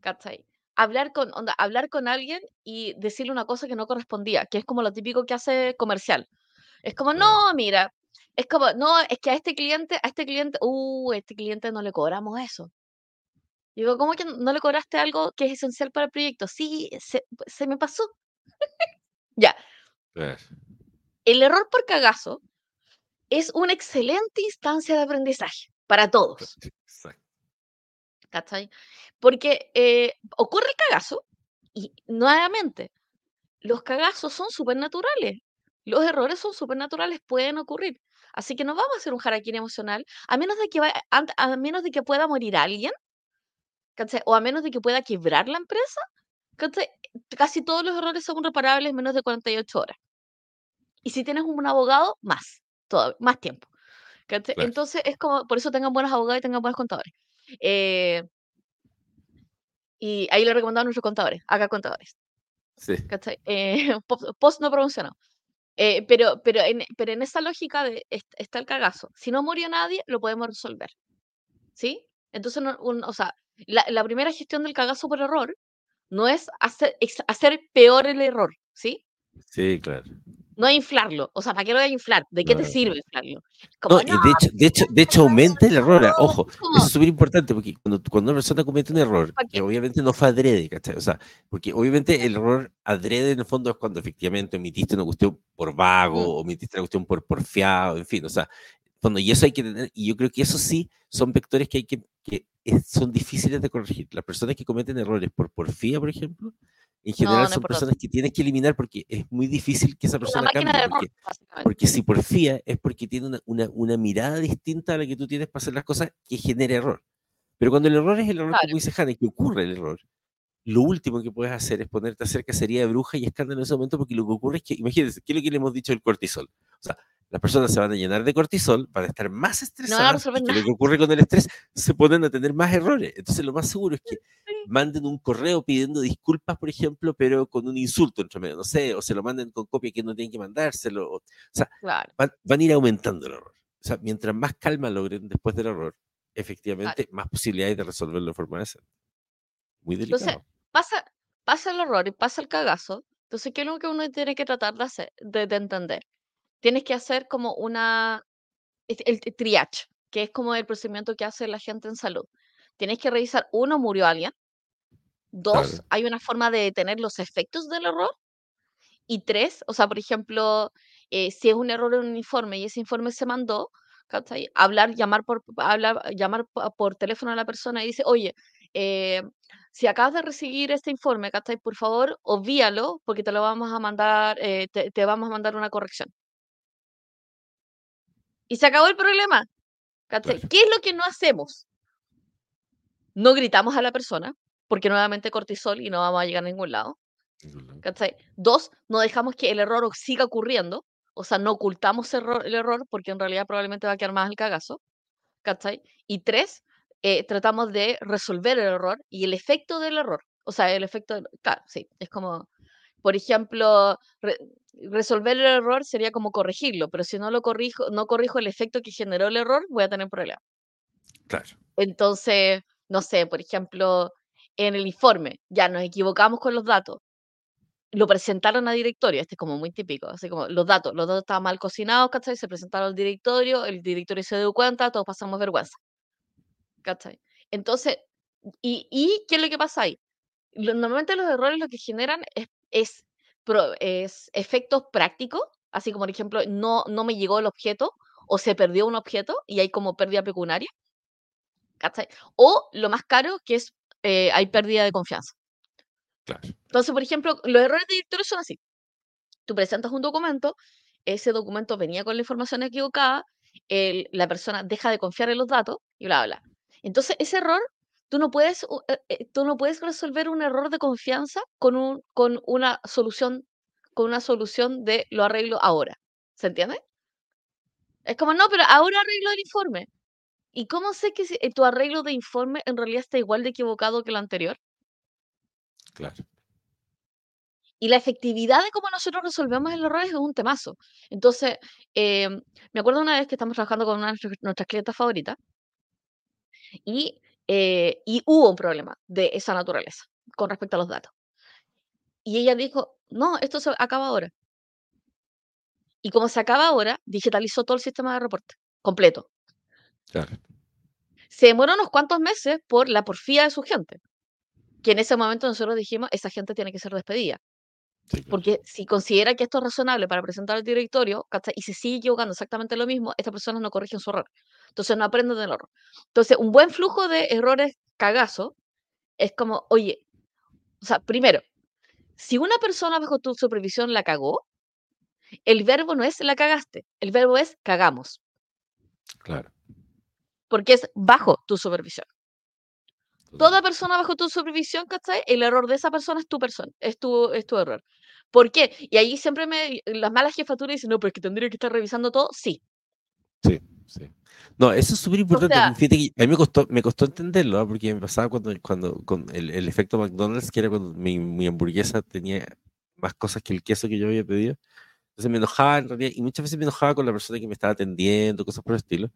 ¿cachai? Hablar con, onda, hablar con alguien y decirle una cosa que no correspondía, que es como lo típico que hace comercial. Es como, no, mira, es como, no, es que a este cliente, a este cliente, uh, a este cliente no le cobramos eso. Digo, ¿cómo que no le cobraste algo que es esencial para el proyecto? Sí, se, se me pasó. Ya, Claro. el error por cagazo es una excelente instancia de aprendizaje para todos, Exacto. ¿cachai? Porque eh, ocurre el cagazo y nuevamente, los cagazos son supernaturales. Los errores son supernaturales, pueden ocurrir. Así que no vamos a hacer un harakiri emocional, a menos de que, a, a menos de que pueda morir alguien, ¿cachai? O a menos de que pueda quebrar la empresa, ¿cachai? Casi todos los errores son reparables en menos de 48 horas. Y si tienes un abogado, más, todavía, más tiempo. Claro. Entonces es como, por eso tengan buenos abogados y tengan buenos contadores. Eh, y ahí le recomendamos a nuestros contadores, acá contadores, Sí. Eh, post, post no promocionado. Eh, pero, pero, en, pero en esa lógica de, est- está el cagazo. Si no murió nadie, lo podemos resolver. ¿Sí? Entonces, no- un- o sea, la, la primera gestión del cagazo por error no es hacer, hacer peor el error, ¿sí? Sí, claro. No inflarlo. O sea, ¿para qué lo voy a inflar? ¿De qué te No. sirve inflarlo? Como, No, y de hecho, de hecho, de hecho aumenta el error. ah, Ojo, es como- eso es súper importante porque cuando, cuando una persona comete un error, que obviamente no fue adrede, ¿cachai? O sea, porque obviamente el error adrede en el fondo es cuando efectivamente omitiste una cuestión por vago, Mm. omitiste una cuestión por porfiado, en fin, o sea, cuando, y eso hay que tener, y yo creo que eso sí son vectores que hay que, que son difíciles de corregir. Las personas que cometen errores por porfía, por ejemplo, en general no es son personas que tienes que eliminar porque es muy difícil que esa persona cambie. porque porque si porfía es porque tiene una, una, una mirada distinta a la que tú tienes para hacer las cosas que genera error. Pero cuando el error es el error, Claro. como dice Hanna, que ocurre el error, lo último que puedes hacer es ponerte a hacer cacería de bruja y escándalo en ese momento, porque lo que ocurre es que, imagínense, ¿qué es lo que le hemos dicho del cortisol? O sea, las personas se van a llenar de cortisol, van a estar más estresadas, resolver y que lo que ocurre con el estrés, se ponen a tener más errores. Entonces, lo más seguro es que manden un correo pidiendo disculpas, por ejemplo, pero con un insulto entre medio, no sé, o se lo manden con copia que no tienen que mandárselo, o Claro. van, van a ir aumentando el error. O sea, mientras más calma logren después del error, efectivamente, más posibilidades de resolverlo de forma decente. Muy delicado. Entonces, pasa, pasa el error y pasa el cagazo. Entonces, ¿qué es lo que uno tiene que tratar de hacer, de, de entender? Tienes que hacer como una, el, el triage, que es como el procedimiento que hace la gente en salud. Tienes que revisar, uno, murió alguien. Dos, Claro. hay una forma de detener los efectos del error. Y tres, o sea, por ejemplo, eh, si es un error en un informe y ese informe se mandó, ¿cachai? Hablar, llamar por, hablar, llamar po- por teléfono a la persona y dice, oye, eh, si acabas de recibir este informe, ¿cachai? Por favor, obvíalo porque te lo vamos a mandar, eh, te, te vamos a mandar una corrección. Y se acabó el problema. ¿Qué es lo que no hacemos? No gritamos a la persona, porque nuevamente cortisol y no vamos a llegar a ningún lado. ¿cachai? Dos, no dejamos que el error siga ocurriendo, o sea, no ocultamos error- el error porque en realidad probablemente va a quedar más el cagazo, ¿cachai? Y tres, eh, tratamos de resolver el error y el efecto del error, o sea, el efecto, del- claro, sí, es como, por ejemplo, re- resolver el error sería como corregirlo, pero si no lo corrijo, no corrijo el efecto que generó el error, voy a tener problemas. Claro. Entonces, no sé, por ejemplo, en el informe, ya nos equivocamos con los datos. lo presentaron a directorio, este es como muy típico, así como los datos, los datos estaban mal cocinados, ¿cachai? Se presentaron al directorio, el directorio se dio cuenta, todos pasamos vergüenza, ¿cachai? Entonces, ¿y, y qué es lo que pasa ahí? normalmente los errores lo que generan es, es, es efectos prácticos, así como por ejemplo, no, no me llegó el objeto o se perdió un objeto y hay como pérdida pecuniaria, ¿cachai? O lo más caro, que es eh, hay pérdida de confianza. Entonces, por ejemplo, los errores de directorio son así. Tú presentas un documento, ese documento venía con la información equivocada, la persona deja de confiar en los datos y bla, bla. Entonces, ese error, tú no puedes, eh, eh, tú no puedes resolver un error de confianza con, un, con una solución con una solución de lo arreglo ahora. ¿Se entiende? Es como, no, pero ahora arreglo el informe. ¿Y cómo sé que eh, tu arreglo de informe en realidad está igual de equivocado que lo anterior? Claro. Y la efectividad de cómo nosotros resolvemos el error es un temazo. Entonces, em, me acuerdo una vez que estamos trabajando con una de nuestras clientes favoritas y, eh, y hubo un problema de esa naturaleza con respecto a los datos. Y ella dijo, no, esto se acaba ahora. Y como se acaba ahora, digitalizó todo el sistema de reporte, completo. Claro. Se demoró unos cuantos meses por la porfía de su gente, que en ese momento nosotros dijimos, esa gente tiene que ser despedida. Porque si considera que esto es razonable para presentar al directorio, y se sigue equivocando exactamente lo mismo, estas personas no corrigen su error. Entonces no aprenden del error. Entonces, un buen flujo de errores cagazo es como, oye, o sea, primero, si una persona bajo tu supervisión la cagó, el verbo no es la cagaste, el verbo es cagamos. Claro. Porque es bajo tu supervisión. Toda persona bajo tu supervisión, ¿cachai? El error de esa persona es tu persona, es tu, es tu error. ¿Por qué? Y ahí siempre me, las malas jefaturas dicen, no, pero es que tendría que estar revisando todo. Sí. Sí, sí. No, eso es súper importante. a mí me costó, me costó entenderlo, ¿ah? porque me pasaba cuando, cuando con el, el, efecto McDonald's, que era cuando mi, mi, hamburguesa tenía más cosas que el queso que yo había pedido. Entonces me enojaba en realidad, y muchas veces me enojaba con la persona que me estaba atendiendo, cosas por el estilo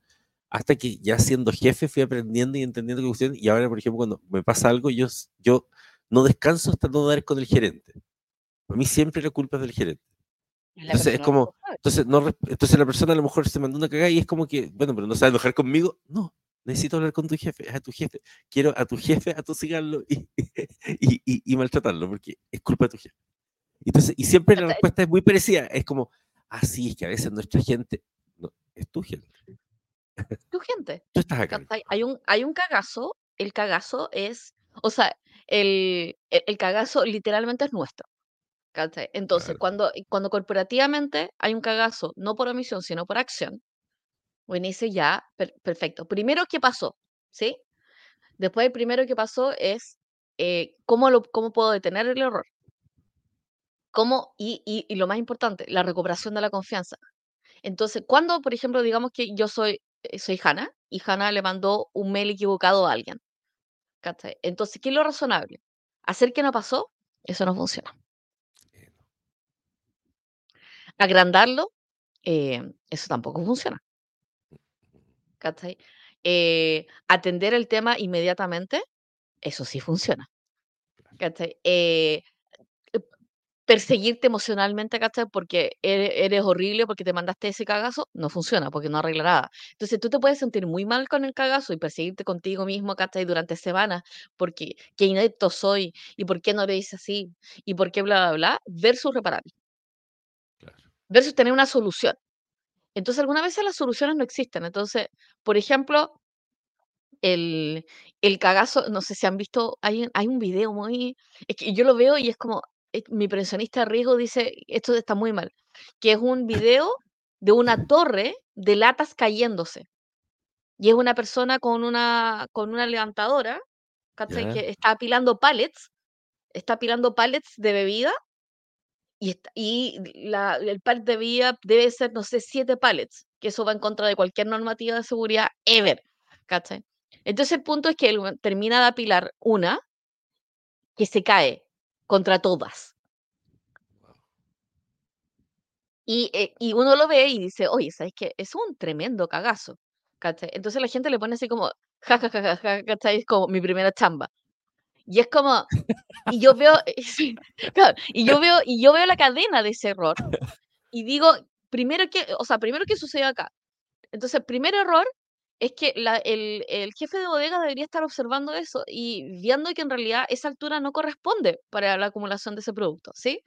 hasta que ya siendo jefe fui aprendiendo y entendiendo que cuestión, y ahora, por ejemplo, cuando me pasa algo, yo, yo no descanso hasta no dar con el gerente. Para mí siempre la culpa es del gerente. Entonces es como, entonces, no, entonces la persona a lo mejor se mandó una cagada y es como que, bueno, pero no sabe enojar conmigo. No, necesito hablar con tu jefe, a tu jefe. Quiero a tu jefe atosigarlo y, y, y, y maltratarlo porque es culpa de tu jefe. Entonces, y siempre la respuesta es muy parecida. Es como, así ah, es que a veces nuestra gente, no, es tu gente tu gente. Tú estás acá. Hay un, hay un cagazo, el cagazo es, o sea, el, el, cagazo literalmente es nuestro. Entonces, cuando, cuando corporativamente hay un cagazo, no por omisión, sino por acción, bueno, dice ya, perfecto. Primero, ¿qué pasó? ¿Sí? Después, el primero que pasó es eh, ¿cómo, lo, cómo puedo detener el error. ¿Cómo? Y, y, y, lo más importante, la recuperación de la confianza. Entonces, cuando, por ejemplo, digamos que yo soy eh, soy Hannah, y Hannah le mandó un mail equivocado a alguien. Entonces, ¿qué es lo razonable? Hacer que no pasó, eso no funciona. Agrandarlo, eh, eso tampoco funciona. Eh, atender el tema inmediatamente, eso sí funciona perseguirte emocionalmente, ¿cachai? Porque eres, horrible, porque te mandaste ese cagazo, no funciona, porque no arregla nada. Entonces tú te puedes sentir muy mal con el cagazo y perseguirte contigo mismo, ¿cachai? Durante semanas, porque qué inepto soy, y por qué no lo hice así, y por qué bla, bla, bla, versus reparar. Versus tener una solución. Entonces, algunas veces las soluciones no existen. Entonces, por ejemplo, el, el cagazo, no sé si han visto, hay, hay un video muy, es que yo lo veo y es como, mi pensionista riesgo dice, esto está muy mal, que es un video de una torre de latas cayéndose. Y es una persona con una, con una levantadora, que está apilando pallets, está apilando pallets de bebida, y, y la, el pallet de bebida debe ser, no sé, siete pallets, que eso va en contra de cualquier normativa de seguridad ever. Entonces el punto es que él termina de apilar una que se cae contra todas. Y, eh, y uno lo ve y dice, oye, ¿sabes qué? Es un tremendo cagazo. Entonces la gente le pone así como, ja, ja, ja, ja, ja, Es como mi primera chamba. Y es como, y yo veo, y yo veo, y yo veo la cadena de ese error y digo, primero que, o sea, primero que sucedió acá. Entonces, primer error es que el, el, jefe de bodega debería estar observando eso y viendo que en realidad esa altura no corresponde para la acumulación de ese producto, ¿sí?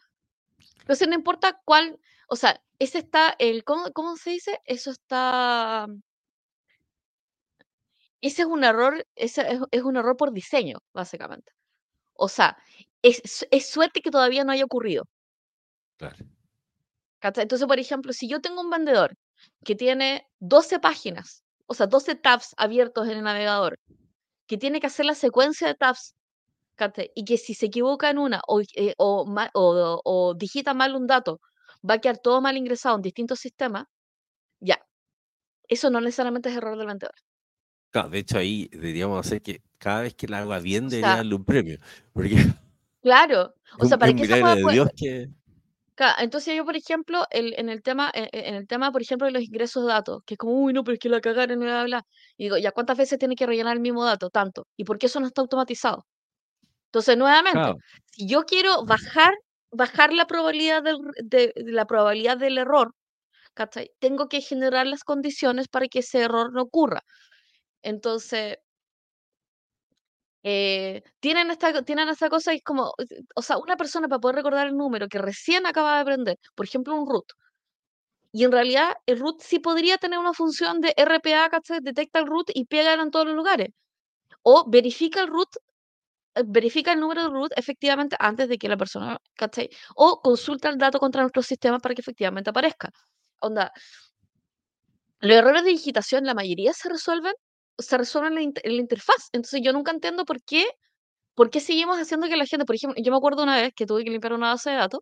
Entonces, no importa cuál, o sea, ese está, el, ¿cómo, cómo se dice? Eso está, ese es un error, ese es, es un error por diseño, básicamente. O sea, es, es suerte que todavía no haya ocurrido. Claro. Entonces, por ejemplo, si yo tengo un vendedor que tiene 12 páginas, o sea, 12 tabs abiertos en el navegador, que tiene que hacer la secuencia de tabs, y que si se equivoca en una o, eh, o, digita mal un dato, va a quedar todo mal ingresado en distintos sistemas, ya. Eso no necesariamente es error del vendedor. Claro, de hecho ahí deberíamos hacer que cada vez que la haga bien debería darle un premio. Porque claro, o sea, para que esa de Dios que entonces yo, por ejemplo, en el tema, en, el tema, por ejemplo, de los ingresos de datos, que es como, uy, no, pero es que la cagaron bla, bla, Y digo, ¿ya cuántas veces tiene que rellenar el mismo dato? Tanto. ¿Y por qué eso no está automatizado? Entonces, nuevamente, si yo quiero bajar, bajar la probabilidad del, de, la probabilidad del error, Tengo que generar las condiciones para que ese error no ocurra. Entonces, eh, tienen esta, tienen esta cosa y es como, o sea, una persona para poder recordar el número que recién acaba de aprender, por ejemplo, un root, y en realidad el root sí podría tener una función de RPA, ¿cachai? Detecta el root y pega en todos los lugares. O verifica el root, eh, verifica el número de root efectivamente antes de que la persona, ¿cachai? O consulta el dato contra nuestro sistema para que efectivamente aparezca. Onda, los errores de digitación, la mayoría se resuelven se resuelve en la, interfaz. Entonces yo nunca entiendo por qué, por qué seguimos haciendo que la gente, por ejemplo, yo me acuerdo una vez que tuve que limpiar una base de datos,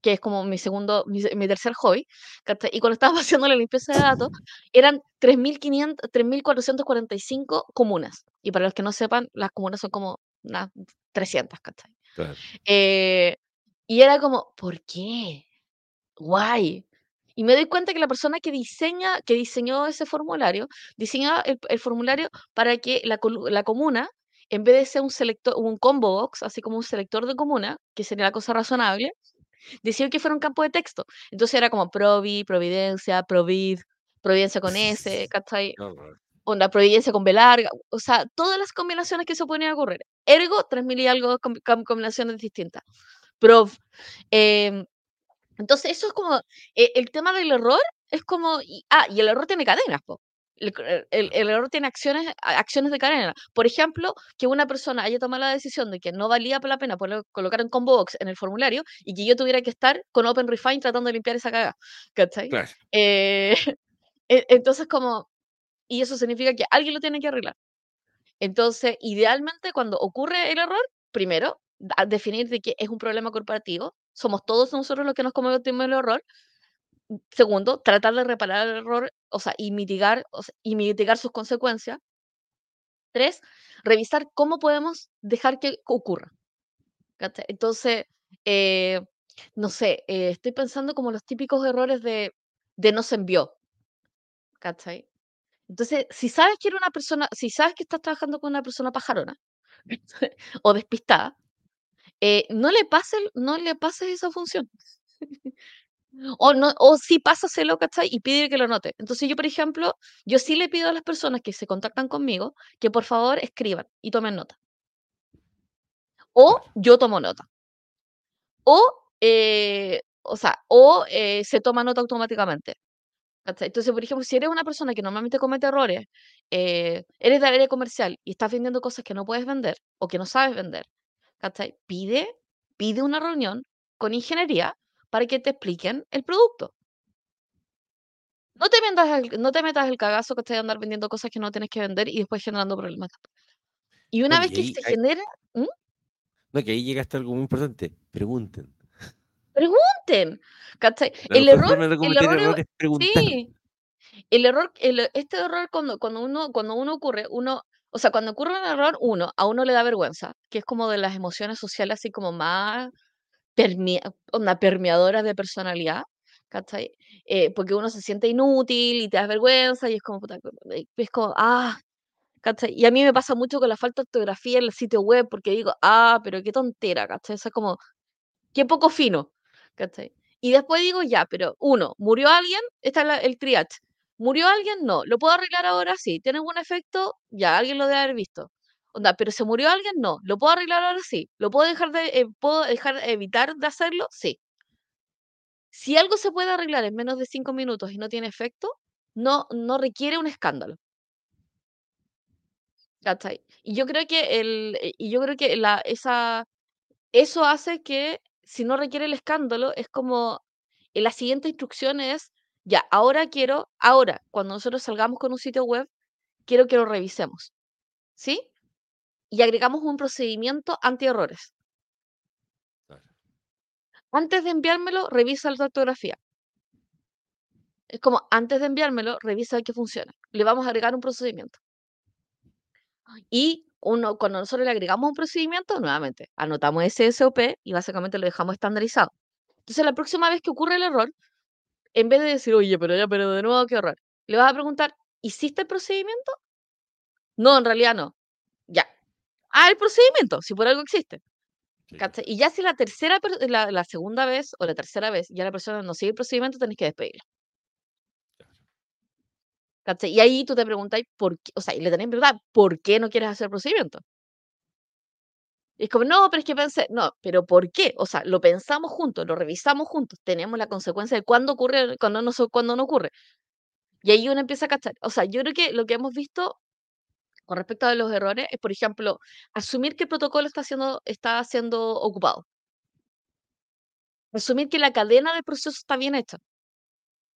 que es como mi segundo, mi, tercer hobby, y cuando estaba haciendo la limpieza de datos, eran 3.500, 3.445 comunas. Y para los que no sepan, las comunas son como unas 300, ¿cachai? Eh, y era como, ¿por qué? Guay. Y me doy cuenta que la persona que diseña, que diseñó ese formulario, diseña el, formulario para que la, comuna, en vez de ser un selector, un combo box, así como un selector de comuna, que sería la cosa razonable, decidió que fuera un campo de texto. Entonces era como provi, providencia, provid, providencia con S, ¿cachai? Onda, providencia con B larga, o sea, todas las combinaciones que se pueden ocurrir. Ergo, 3.000 y algo combinaciones distintas. Prov, em, entonces, eso es como, eh, el tema del error es como, ah, y el error tiene cadenas, po. El, error tiene acciones, acciones de cadena. Por ejemplo, que una persona haya tomado la decisión de que no valía la pena poner, colocar un combo box en el formulario y que yo tuviera que estar con Open Refine tratando de limpiar esa cagada. ¿Cachai? Eh, e, entonces, como, y eso significa que alguien lo tiene que arreglar. Entonces, idealmente, cuando ocurre el error, primero, definir de que es un problema corporativo, somos todos nosotros los que nos cometimos el error. Segundo, tratar de reparar el error, o sea, y mitigar, y mitigar sus consecuencias. Tres, revisar cómo podemos dejar que ocurra. Entonces, eh, no sé, eh, estoy pensando como los típicos errores de, de no se envió. ¿Cachai? Entonces, si sabes que una persona, si sabes que estás trabajando con una persona pajarona o despistada, eh, no le pases no le pases esa función. O, no, o sí pásaselo, ¿cachai? Y pide que lo note. Entonces yo, por ejemplo, yo sí le pido a las personas que se contactan conmigo que por favor escriban y tomen nota. O yo tomo nota. O, eh, o sea, o eh, se toma nota automáticamente. Entonces, por ejemplo, si eres una persona que normalmente comete errores, eres de área comercial y estás vendiendo cosas que no puedes vender o que no sabes vender, Pide, pide una reunión con ingeniería para que te expliquen el producto. No te, metas el, no te metas el cagazo que estés andar vendiendo cosas que no tienes que vender y después generando problemas. Y una vez que se genera... ¿Mm? No, que ahí llega hasta algo muy importante. Pregunten. Pregunten. El error, el error, es preguntar. Sí. El error, este error cuando, cuando, uno, cuando uno ocurre, uno o sea, cuando ocurre un error, uno, a uno le da vergüenza, que es como de las emociones sociales así como más una permeadora de personalidad, ¿cachai? Eh, porque uno se siente inútil y te da vergüenza y es como, puta, es como, ah, ¿cachai? Y a mí me pasa mucho con la falta de ortografía en el sitio web porque digo, ah, pero qué tontera, ¿cachai? Eso es como, qué poco fino, ¿cachai? Y después digo, ya, pero uno, ¿murió alguien? Está el triage. ¿Murió alguien? No. ¿Lo puedo arreglar ahora? Sí. ¿Tiene algún efecto? Ya, alguien lo debe haber visto. Onda, pero ¿se murió alguien? No. ¿Lo puedo arreglar ahora? Sí. ¿Lo puedo dejar de, eh, puedo dejar evitar de hacerlo? Sí. Si algo se puede arreglar en menos de cinco minutos y no tiene efecto, no, no requiere un escándalo. Y yo creo que el, eh, y yo creo que la, esa, eso hace que si no requiere el escándalo, es como en la siguiente instrucción es, ya, ahora quiero, ahora, cuando nosotros salgamos con un sitio web, quiero que lo revisemos, ¿sí? Y agregamos un procedimiento anti-errores. Claro. Antes de enviármelo, revisa la ortografía. Es como, antes de enviármelo, revisa que funciona. Le vamos a agregar un procedimiento. Y uno, cuando nosotros le agregamos un procedimiento, nuevamente, anotamos ese SOP y básicamente lo dejamos estandarizado. Entonces, la próxima vez que ocurre el error, en vez de decir, oye, pero ya, pero de nuevo, qué error, le vas a preguntar, ¿hiciste el procedimiento? No, en realidad no. Ya. Ah, el procedimiento, si por algo existe. Sí. Y ya si la tercera, la, la segunda vez o la tercera vez ya la persona no sigue el procedimiento, tenés que despedirla. Y ahí tú te preguntas, ¿por qué? O sea, y le tenés que preguntar, ¿por qué no quieres hacer el procedimiento? Y es como, no, pero es que pensé, no, pero ¿por qué? O sea, lo pensamos juntos, lo revisamos juntos, tenemos la consecuencia de cuándo ocurre, cuándo no, cuándo no ocurre. Y ahí uno empieza a cachar. O sea, yo creo que lo que hemos visto con respecto a los errores es, por ejemplo, asumir que el protocolo está siendo, está siendo ocupado. Asumir que la cadena de proceso está bien hecha.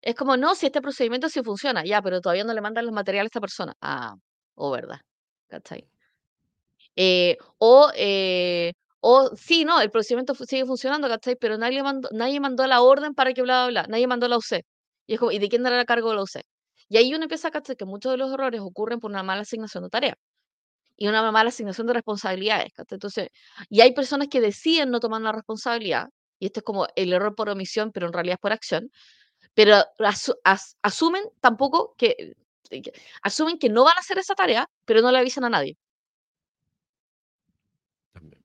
Es como, no, si este procedimiento sí funciona, ya, pero todavía no le mandan los materiales a esta persona. Ah, o verdad. ¿Cachai? Eh, o, eh, o sí, no, el procedimiento sigue funcionando, ¿cachai? Pero nadie mandó, nadie mandó la orden para que bla, bla, bla. Nadie mandó la UC. Y es como, ¿y de quién dará a cargo la UC? Y ahí uno empieza a cachar que muchos de los errores ocurren por una mala asignación de tareas y una mala asignación de responsabilidades, ¿cachai? Entonces, y hay personas que deciden no tomar la responsabilidad, y esto es como el error por omisión, pero en realidad es por acción, pero asu- as- asumen tampoco que, que- asumen que no van a hacer esa tarea, pero no le avisan a nadie. también.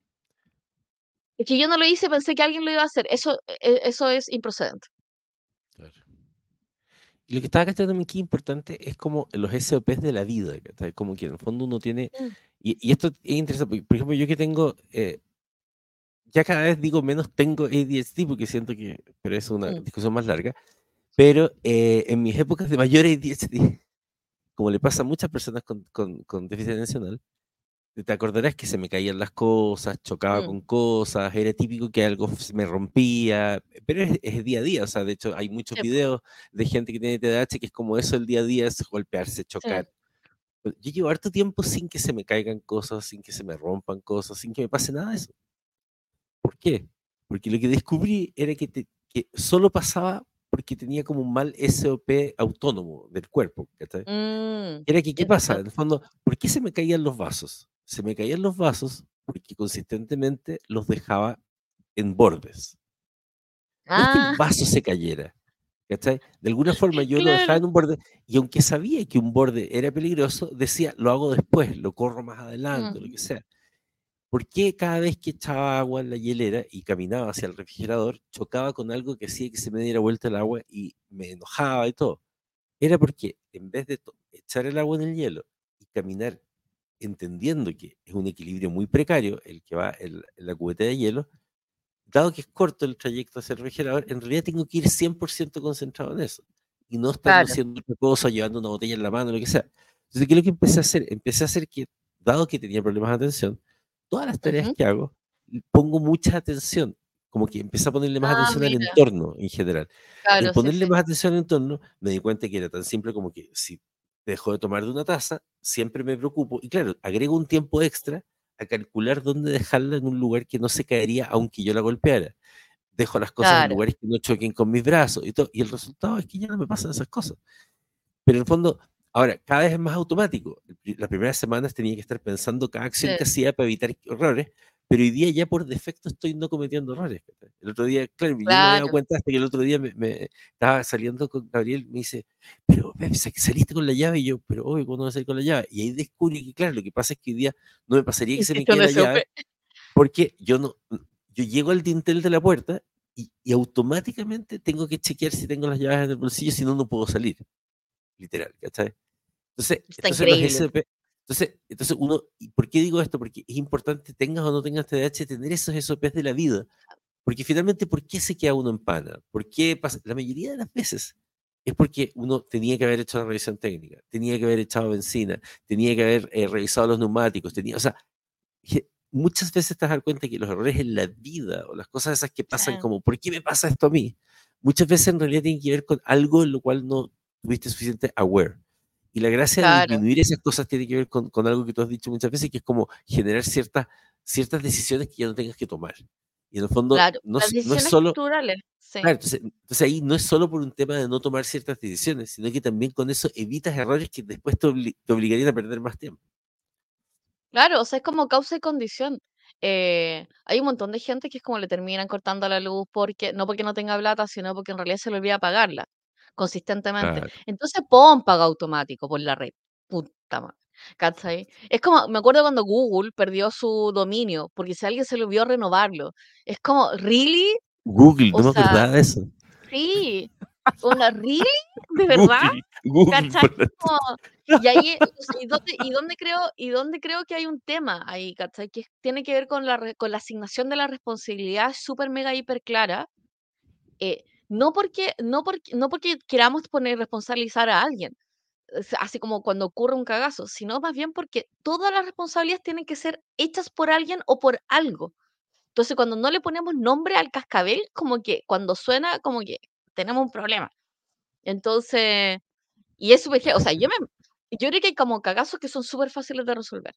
Es que yo no lo hice, pensé que alguien lo iba a hacer. Eso, e- eso es improcedente. Claro. Y lo que estaba cachando también que es importante es como los SOPs de la vida. Como que en el fondo uno tiene, Mm. y, y esto es interesante, por ejemplo, yo que tengo, eh, ya cada vez digo menos tengo ADHD porque siento que, pero es una Mm. discusión más larga, pero eh, en mis épocas de mayor ADHD, como le pasa a muchas personas con, con, con déficit atencional, te acordarás que se me caían las cosas, chocaba Mm. con cosas, era típico que algo se me rompía, pero es, es día a día, o sea, de hecho hay muchos Sí, po. videos de gente que tiene TDAH que es como eso el día a día, es golpearse, Sí. chocar. Pero Yo llevo harto tiempo sin que se me caigan cosas, sin que se me rompan cosas, sin que me pase nada de eso. ¿Por qué? Porque lo que descubrí era que, te- que solo pasaba porque tenía como un mal SOP autónomo del cuerpo. Mm, Era que, ¿qué pasa? En el fondo, ¿por qué se me caían los vasos? Se me caían los vasos porque consistentemente los dejaba en bordes. No es que Ah, el vaso se cayera, ¿cachai? De alguna forma yo lo dejaba claro. en un borde y aunque sabía que un borde era peligroso, decía, lo hago después, lo corro más adelante, lo que sea. ¿Por qué cada vez que echaba agua en la hielera y caminaba hacia el refrigerador, chocaba con algo que hacía que se me diera vuelta el agua y me enojaba y todo? Era porque en vez de echar el agua en el hielo y caminar entendiendo que es un equilibrio muy precario el que va en, la- en la cubeta de hielo, dado que es corto el trayecto hacia el refrigerador, en realidad tengo que ir 100% concentrado en eso y no estando claro. haciendo otra cosa, llevando una botella en la mano, lo que sea. Entonces, ¿qué es lo que empecé a hacer? Empecé a hacer que, dado que tenía problemas de atención, todas las tareas Ujú. que hago, pongo mucha atención, como que empecé a ponerle más Ah, atención al mira. entorno en general. Claro, sí, ponerle sí. más atención al entorno, me di cuenta que era tan simple como que si dejo de tomar de una taza, siempre me preocupo. Y claro, agrego un tiempo extra a calcular dónde dejarla en un lugar que no se caería aunque yo la golpeara. Dejo las cosas en Claro. lugares que no choquen con mis brazos y todo. Y el resultado es que ya no me pasan esas cosas. Pero en el fondo, ahora, cada vez es más automático. Las primeras semanas tenía que estar pensando cada acción Sí. que hacía para evitar errores, pero hoy día ya por defecto estoy no cometiendo errores. El otro día, claro, yo no me he dado Claro. cuenta hasta que el otro día me, me- estaba saliendo con Gabriel, me dice, pero saliste con la llave, y yo, pero obvio, ¿cuándo voy a salir con la llave? Y ahí descubrí que, claro, lo que pasa es que hoy día no me pasaría que se me quede la llave, porque yo no, yo llego al dintel de la puerta y, y automáticamente tengo que chequear si tengo las llaves en el bolsillo, si no, no puedo salir. Literal, ¿cachai? Entonces, entonces los. SP, entonces, entonces uno, ¿y por qué digo esto? Porque es importante, tengas o no tengas TDAH, tener esos SOPs de la vida. Porque finalmente, ¿por qué se queda uno en pana? ¿Por qué pasa? La mayoría de las veces es porque uno tenía que haber hecho la revisión técnica, tenía que haber echado benzina, tenía que haber eh, revisado los neumáticos, tenía, o sea, muchas veces te das cuenta que los errores en la vida o las cosas esas que pasan como, ¿por qué me pasa esto a mí? Muchas veces en realidad tienen que ver con algo en lo cual no tuviste suficiente aware. Y la gracia de disminuir esas cosas tiene que ver con, con algo que tú has dicho muchas veces, que es como generar ciertas, ciertas decisiones que ya no tengas que tomar. Y en el fondo, Claro. no, no es solo... Sí. Claro, entonces, entonces ahí no es solo por un tema de no tomar ciertas decisiones, sino que también con eso evitas errores que después te, obli- te obligarían a perder más tiempo. Claro, o sea, es como causa y condición. Eh, hay un montón de gente que es como le terminan cortando la luz porque, no porque no tenga plata, sino porque en realidad se le olvida pagarla consistentemente. Claro. Entonces pon pago automático por la red. Puta madre. ¿Cachai? Es como, me acuerdo cuando Google perdió su dominio, porque si alguien se le olvidó renovarlo. Es como, ¿really? Google, O no me sea, acordaba de eso. sí. Onda, ¿really? ¿De verdad? Google, Google. Como- y ahí, o sea, y dónde, y dónde creo, y dónde creo que hay un tema ahí, ¿cachai? Que tiene que ver con la, con la asignación de la responsabilidad súper mega hiper clara. eh, no porque, no porque, no porque queramos poner responsabilizar a alguien, sea, así como cuando ocurre un cagazo, sino más bien porque todas las responsabilidades tienen que ser hechas por alguien o por algo. Entonces, cuando no le ponemos nombre al cascabel, como que cuando suena, como que tenemos un problema. Entonces, y es súper, o sea, yo me, yo creo que hay como cagazos que son súper fáciles de resolver.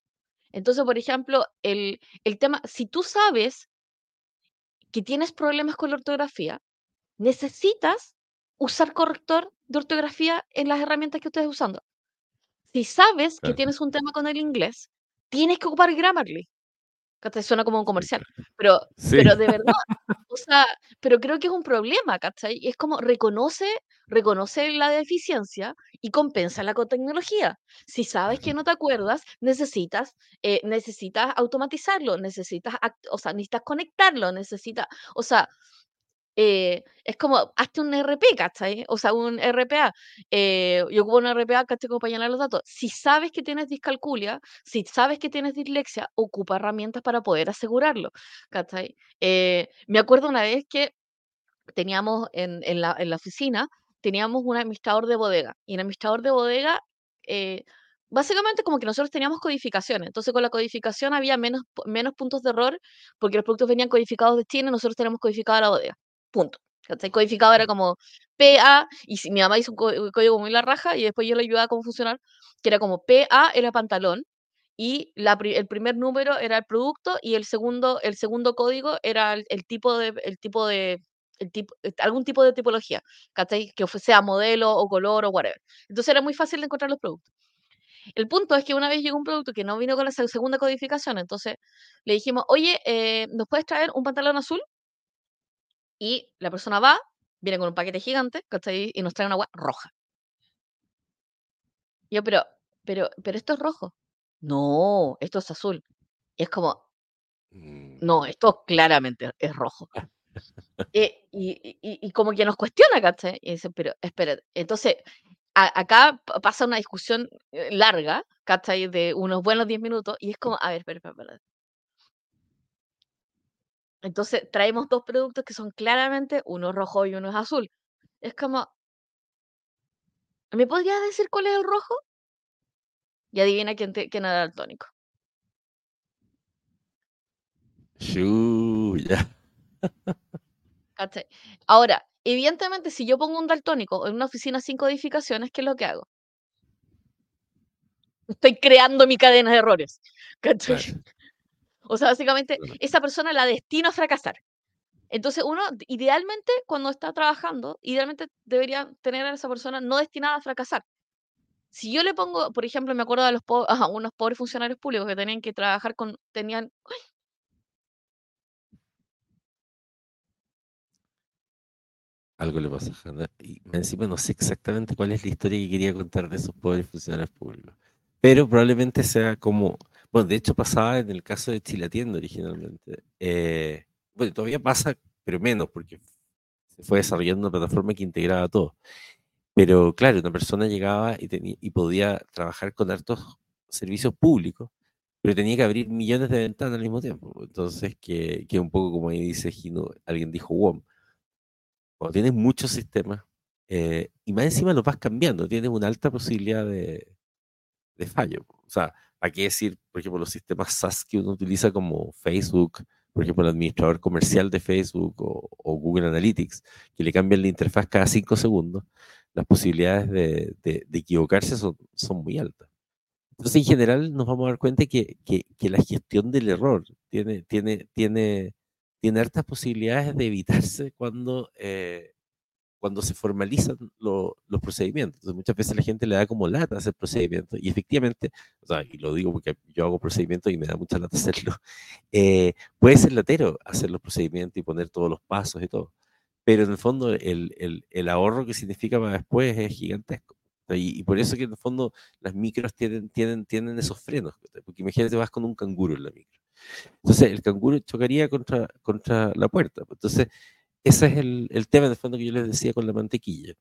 Entonces, por ejemplo, el, el tema, si tú sabes que tienes problemas con la ortografía, necesitas usar corrector de ortografía en las herramientas que estés usando. Si sabes que Claro. tienes un tema con el inglés, tienes que ocupar Grammarly. ¿Cachai? Suena como un comercial, pero, Sí. pero de verdad, o sea, pero creo que es un problema, ¿cachai? Y es como reconoce, reconoce la deficiencia y compénsala con tecnología. Si sabes que no te acuerdas, necesitas, eh, necesitas automatizarlo, necesitas, o sea, necesitas conectarlo, necesitas, o sea, eh, es como, hazte un RP, ¿cachai? O sea, un RPA. Eh, yo ocupo un RPA, ¿cachai? Como para llenar los datos. Si sabes que tienes discalculia, si sabes que tienes dislexia, ocupa herramientas para poder asegurarlo, ¿cachai? Eh, me acuerdo una vez que teníamos en, la, oficina, teníamos un administrador de bodega. Y el administrador de bodega, eh, básicamente como que nosotros teníamos codificaciones. Entonces con la codificación había menos, pu- menos puntos de error porque los productos venían codificados de China y nosotros teníamos codificada la bodega. Punto. Codificado era como PA, y si, mi mamá hizo un, un código muy la raja y después yo le ayudaba a cómo funcionar, que era como PA era pantalón, y la, el primer número era el producto y el segundo, el segundo código era el, el tipo de, el tipo de, el tipo, eh, algún tipo de tipología, ¿cachai? Que sea modelo o color o whatever. Entonces era muy fácil de encontrar los productos. El punto es que una vez llegó un producto que no vino con la se- segunda codificación, entonces le dijimos, oye, eh, ¿nos puedes traer un pantalón azul? Y la persona va, viene con un paquete gigante, ¿cachai? Y nos trae una agua roja. Yo, pero, pero, pero esto es rojo. No, esto es azul. Y es como, Mm, no, esto claramente es rojo. Eh, y, y- y- como que nos cuestiona, ¿cachai? Y dice, pero espérate, entonces a- acá pa- pasa una discusión eh, larga, ¿cachai? De unos buenos 10 minutos, y es como, a ver, espera, espera. Entonces traemos dos productos que son claramente uno es rojo y uno es azul. Es como, ¿me podrías decir cuál es el rojo? Y adivina quién, te- quién era el tónico. Shu, ya. ¿cachai? Ahora, evidentemente, si yo pongo un daltónico en una oficina sin codificaciones, ¿qué es lo que hago? Estoy creando mi cadena de errores. ¿cachai? Claro. O sea, básicamente esa persona la destino a fracasar. Entonces uno, idealmente, cuando está trabajando, idealmente debería tener a esa persona no destinada a fracasar. Si yo le pongo, por ejemplo, me acuerdo de los po a unos pobres funcionarios públicos que tenían que trabajar con, tenían... ¡Uy! Algo le pasa a Hanna. Y encima no sé exactamente cuál es la historia que quería contar de esos pobres funcionarios públicos. Pero probablemente sea como. Bueno, de hecho pasaba en el caso de Chilatienda originalmente. Eh, bueno, todavía pasa, pero menos, porque se fue desarrollando una plataforma que integraba todo. Pero claro, una persona llegaba y, tenía, y podía trabajar con hartos servicios públicos, pero tenía que abrir millones de ventanas al mismo tiempo. Entonces, que, que un poco como ahí dice Gino, alguien dijo WOM, cuando tienes muchos sistemas, eh, y más encima lo vas cambiando, tienes una alta posibilidad de, de fallo. O sea, ¿para qué decir, por ejemplo, los sistemas SaaS que uno utiliza como Facebook, por ejemplo, el administrador comercial de Facebook o, Google Analytics, que le cambian la interfaz cada cinco segundos, las posibilidades de, de, equivocarse son, son, muy altas. Entonces, en general, nos vamos a dar cuenta que, que, que la gestión del error tiene, tiene, tiene tiene hartas posibilidades de evitarse cuando, eh, cuando se formalizan los procedimientos. Entonces, muchas veces la gente le da como lata hacer procedimientos y efectivamente, o sea, y lo digo porque yo hago procedimientos y me da mucha lata hacerlo, eh, puede ser latero hacer los procedimientos y poner todos los pasos y todo, pero en el fondo el, el, el ahorro que significa para después es gigantesco. Y, y, por eso que en el fondo las micros tienen, tienen, tienen esos frenos, porque imagínate vas con un canguro en la micro entonces el canguro chocaría contra, contra la puerta. Entonces, ese es el, el tema de fondo que yo les decía con la mantequilla.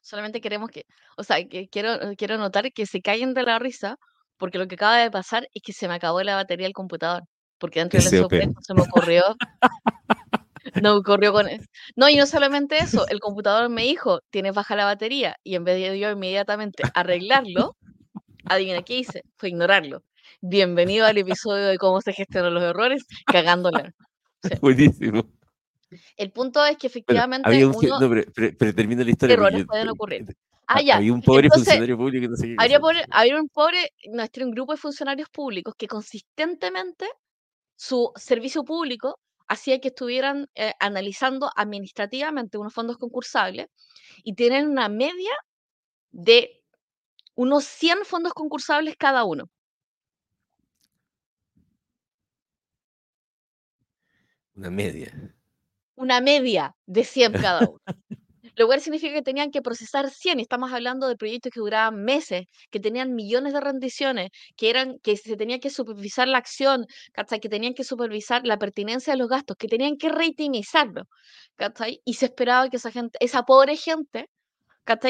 Solamente queremos que, o sea, que quiero, quiero notar que se caen de la risa porque lo que acaba de pasar es que se me acabó la batería del computador. Porque dentro del SOP se me ocurrió. No ocurrió con eso. No, y no solamente eso, el computador me dijo, tienes baja la batería, y en vez de yo inmediatamente arreglarlo, adivina qué hice, fue ignorarlo. Bienvenido al episodio de cómo se gestionan los errores, cagándola. Buenísimo. El punto es que efectivamente. había un, uno, no, pero, pero, termino la historia. Errores pueden ocurrir. Ah, ya. Había un pobre Entonces, funcionario público que no sé qué había, pobre, un pobre, nuestro un grupo de funcionarios públicos que consistentemente su servicio público hacía que estuvieran eh, analizando administrativamente unos fondos concursables y tienen una media de unos 100 fondos concursables cada uno. Una media. Una media de 100 cada uno. Lo cual significa que tenían que procesar 100, estamos hablando de proyectos que duraban meses, que tenían millones de rendiciones, que eran que se tenía que supervisar la acción, que tenían que supervisar la pertinencia de los gastos, que tenían que reitimizarlo, y se esperaba que esa gente, esa pobre gente,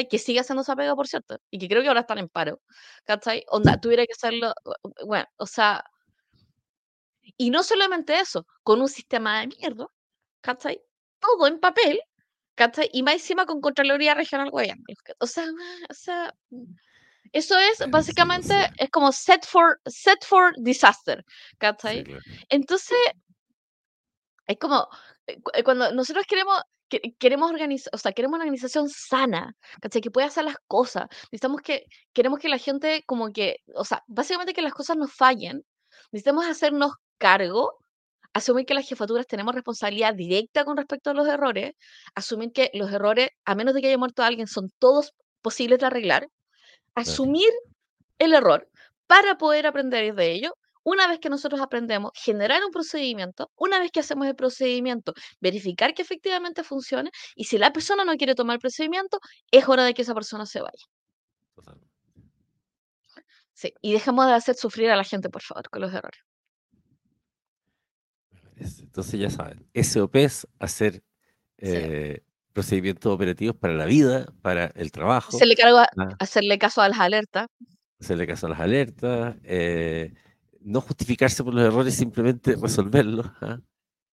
que sigue haciendo esa pega, por cierto, y que creo que ahora están en paro, Onda, tuviera que hacerlo, bueno, o sea, y no solamente eso, con un sistema de mierda, ¿cachai? Todo en papel, ¿cachai? Y más encima con Contraloría Regional Guayana. O sea, o sea, eso es básicamente, es como set for, set for disaster, ¿cachai? Entonces, es como, eh, eh, cuando nosotros queremos, queremos organizar, o sea, queremos una organización sana, ¿cachai? Que pueda hacer las cosas. Necesitamos que, queremos que la gente como que, o sea, básicamente que las cosas no fallen. Necesitamos hacernos cargo, asumir que las jefaturas tenemos responsabilidad directa con respecto a los errores, asumir que los errores, a menos de que haya muerto alguien, son todos posibles de arreglar, asumir el error para poder aprender de ello. Una vez que nosotros aprendemos, generar un procedimiento, una vez que hacemos el procedimiento, verificar que efectivamente funcione y si la persona no quiere tomar el procedimiento, es hora de que esa persona se vaya. Sí, y dejemos de hacer sufrir a la gente, por favor, con los errores. Entonces ya saben, SOP es hacer eh, procedimientos operativos para la vida, para el trabajo. Hacerle, cargo a, ah. hacerle caso a las alertas. Hacerle caso a las alertas. Eh, no justificarse por los errores, simplemente resolverlos. ¿ah?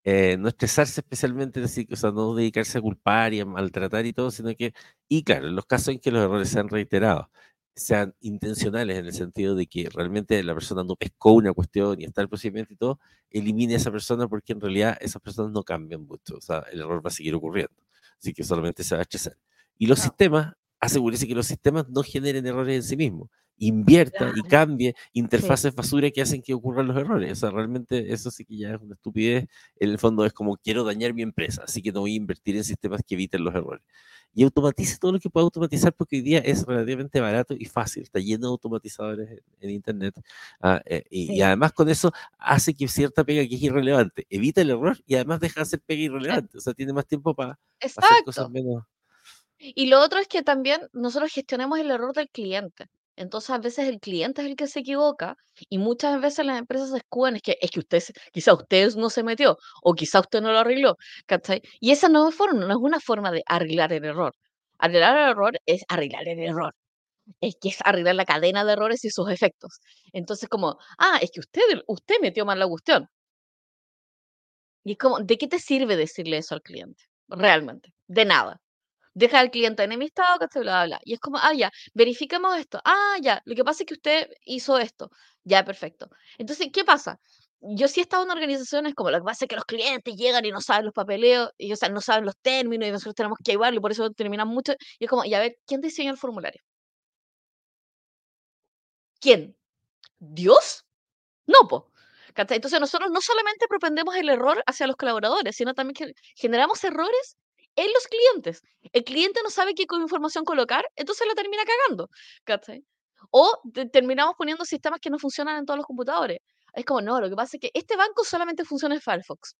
Eh, no estresarse especialmente, o sea, no dedicarse a culpar y a maltratar y todo, sino que, y claro, en los casos en que los errores se han reiterado, sean intencionales en el sentido de que realmente la persona no pescó una cuestión y está el procedimiento y todo, elimine a esa persona porque en realidad esas personas no cambian mucho, o sea, el error va a seguir ocurriendo, así que solamente se va a estresar. Y los sistemas, asegúrese que los sistemas no generen errores en sí mismos, invierta y cambie interfaces basura que hacen que ocurran los errores, o sea, realmente eso sí que ya es una estupidez, en el fondo es como quiero dañar mi empresa, así que no voy a invertir en sistemas que eviten los errores. Y automatice todo lo que pueda automatizar porque hoy día es relativamente barato y fácil, está lleno de automatizadores en, Internet ah, eh, y, además con eso hace que cierta pega que es irrelevante, evita el error y además deja de hacer pega irrelevante, o sea, tiene más tiempo para hacer cosas menos... Y lo otro es que también nosotros gestionemos el error del cliente. Entonces, a veces el cliente es el que se equivoca y muchas veces las empresas se escudan, es que, es que usted, quizá usted no se metió o quizá usted no lo arregló, ¿cachai? Y esa no es, forma, no es una forma de arreglar el error. Arreglar el error es arreglar el error. Es que es arreglar la cadena de errores y sus efectos. Entonces, como, ah, es que usted, usted metió mal la cuestión. Y es como, ¿de qué te sirve decirle eso al cliente? Realmente, de nada deja al cliente enemistado, que bla, bla, bla. Y es como, ah, ya, verificamos esto. Ah, ya, lo que pasa es que usted hizo esto. Ya, perfecto. Entonces, ¿qué pasa? Yo sí he estado en organizaciones como lo que pasa es que los clientes llegan y no saben los papeleos, y o sea, no saben los términos, y nosotros tenemos que ayudarlo, y por eso terminan mucho. Y es como, ya ver, ¿quién diseñó el formulario? ¿Quién? ¿Dios? No, po. Entonces nosotros no solamente propendemos el error hacia los colaboradores, sino también generamos errores en los clientes. El cliente no sabe qué información colocar, entonces lo termina cagando. O terminamos poniendo sistemas que no funcionan en todos los computadores. Es como, no, lo que pasa es que este banco solamente funciona en Firefox.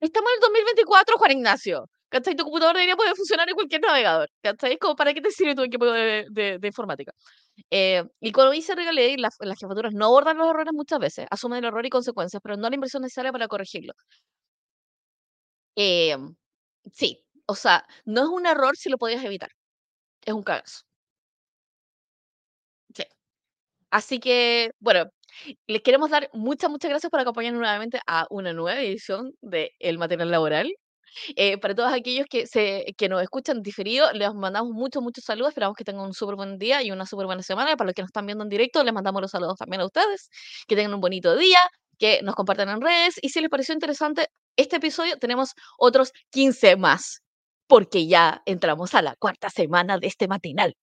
Estamos en el 2024, Juan Ignacio. ¿Cachai? Tu computador debería poder funcionar en cualquier navegador. ¿Cachai? Como, ¿para qué te sirve tu equipo de, de, informática? Eh, y cuando dice regalé, las, las jefaturas no abordan los errores muchas veces, asumen el error y consecuencias, pero no la inversión necesaria para corregirlo. Em, sí, o sea, no es un error si lo podías evitar. Es un cagazo. Sí. Así que, bueno, les queremos dar muchas, muchas gracias por acompañarnos nuevamente a una nueva edición de El Material Laboral. Eh, para todos aquellos que, se, que nos escuchan diferido, les mandamos muchos, muchos saludos. Esperamos que tengan un súper buen día y una súper buena semana. Para los que nos están viendo en directo, les mandamos los saludos también a ustedes. Que tengan un bonito día, que nos compartan en redes. Y si les pareció interesante este episodio, tenemos otros 15 más porque ya entramos a la cuarta semana de este matinal.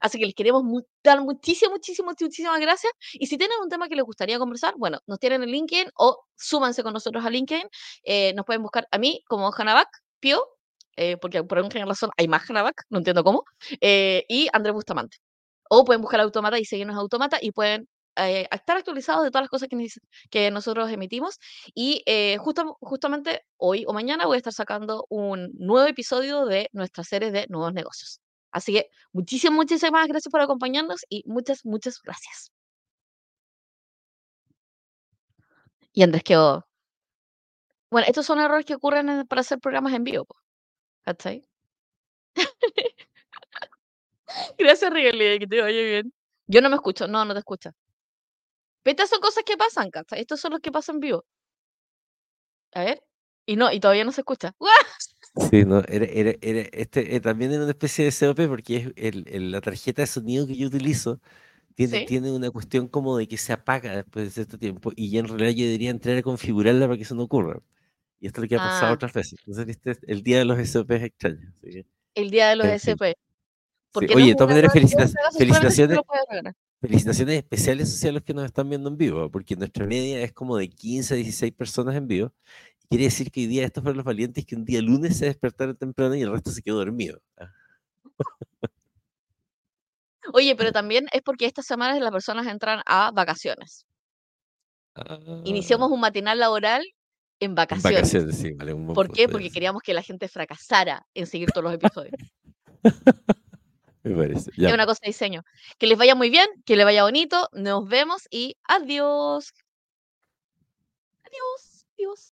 Así que les queremos dar muchísimas, muchísimas, muchísimas gracias. Y si tienen un tema que les gustaría conversar, bueno, nos tienen en LinkedIn o súmanse con nosotros a LinkedIn. Eh, nos pueden buscar a mí como Hanabak, Pio, eh, porque por alguna razón hay más Hanabak, no entiendo cómo, eh, y Andrés Bustamante. O pueden buscar Automata y seguirnos a Automata y pueden eh, estar actualizados de todas las cosas que, que nosotros emitimos. Y eh, justo, justamente hoy o mañana voy a estar sacando un nuevo episodio de nuestra serie de nuevos negocios. Así que muchísimas, muchísimas gracias por acompañarnos y muchas, muchas gracias. Y Andrés quedó. Bueno, estos son errores que ocurren para hacer programas en vivo. ¿Cachai? Gracias, Rigelli, que te vaya bien. Yo no me escucho, no, no te escucho. Estas son cosas que pasan, ¿cachai? Estos son los que pasan vivo. A ver. Y no, y todavía no se escucha. Sí, no, era, era, era este, eh, también era una especie de COP porque es el, la tarjeta de sonido que yo utilizo tiene, tiene una cuestión como de que se apaga después de cierto tiempo y ya en realidad yo debería entrar a configurarla para que eso no ocurra. Y esto es lo que ha pasado ah. otras veces. Entonces, viste, el día de los SOP es extraño. el día de los SOP. Oye, de todas maneras, felicitaciones. Felicitaciones especiales a los que nos están viendo en vivo, porque nuestra media es como de 15 a 16 personas en vivo. Quiere decir que hoy día estos fueron los valientes que un día lunes se despertaron temprano y el resto se quedó dormido. ¿ah? Oye, pero también es porque estas semanas las personas entran a vacaciones. Iniciamos ah. un matinal laboral en vacaciones. sí, vale, ¿Por qué? Porque queríamos que la gente fracasara en seguir todos los episodios. Es una cosa de diseño. Que les vaya muy bien, que les vaya bonito. Nos vemos y adiós. Adiós. Adiós.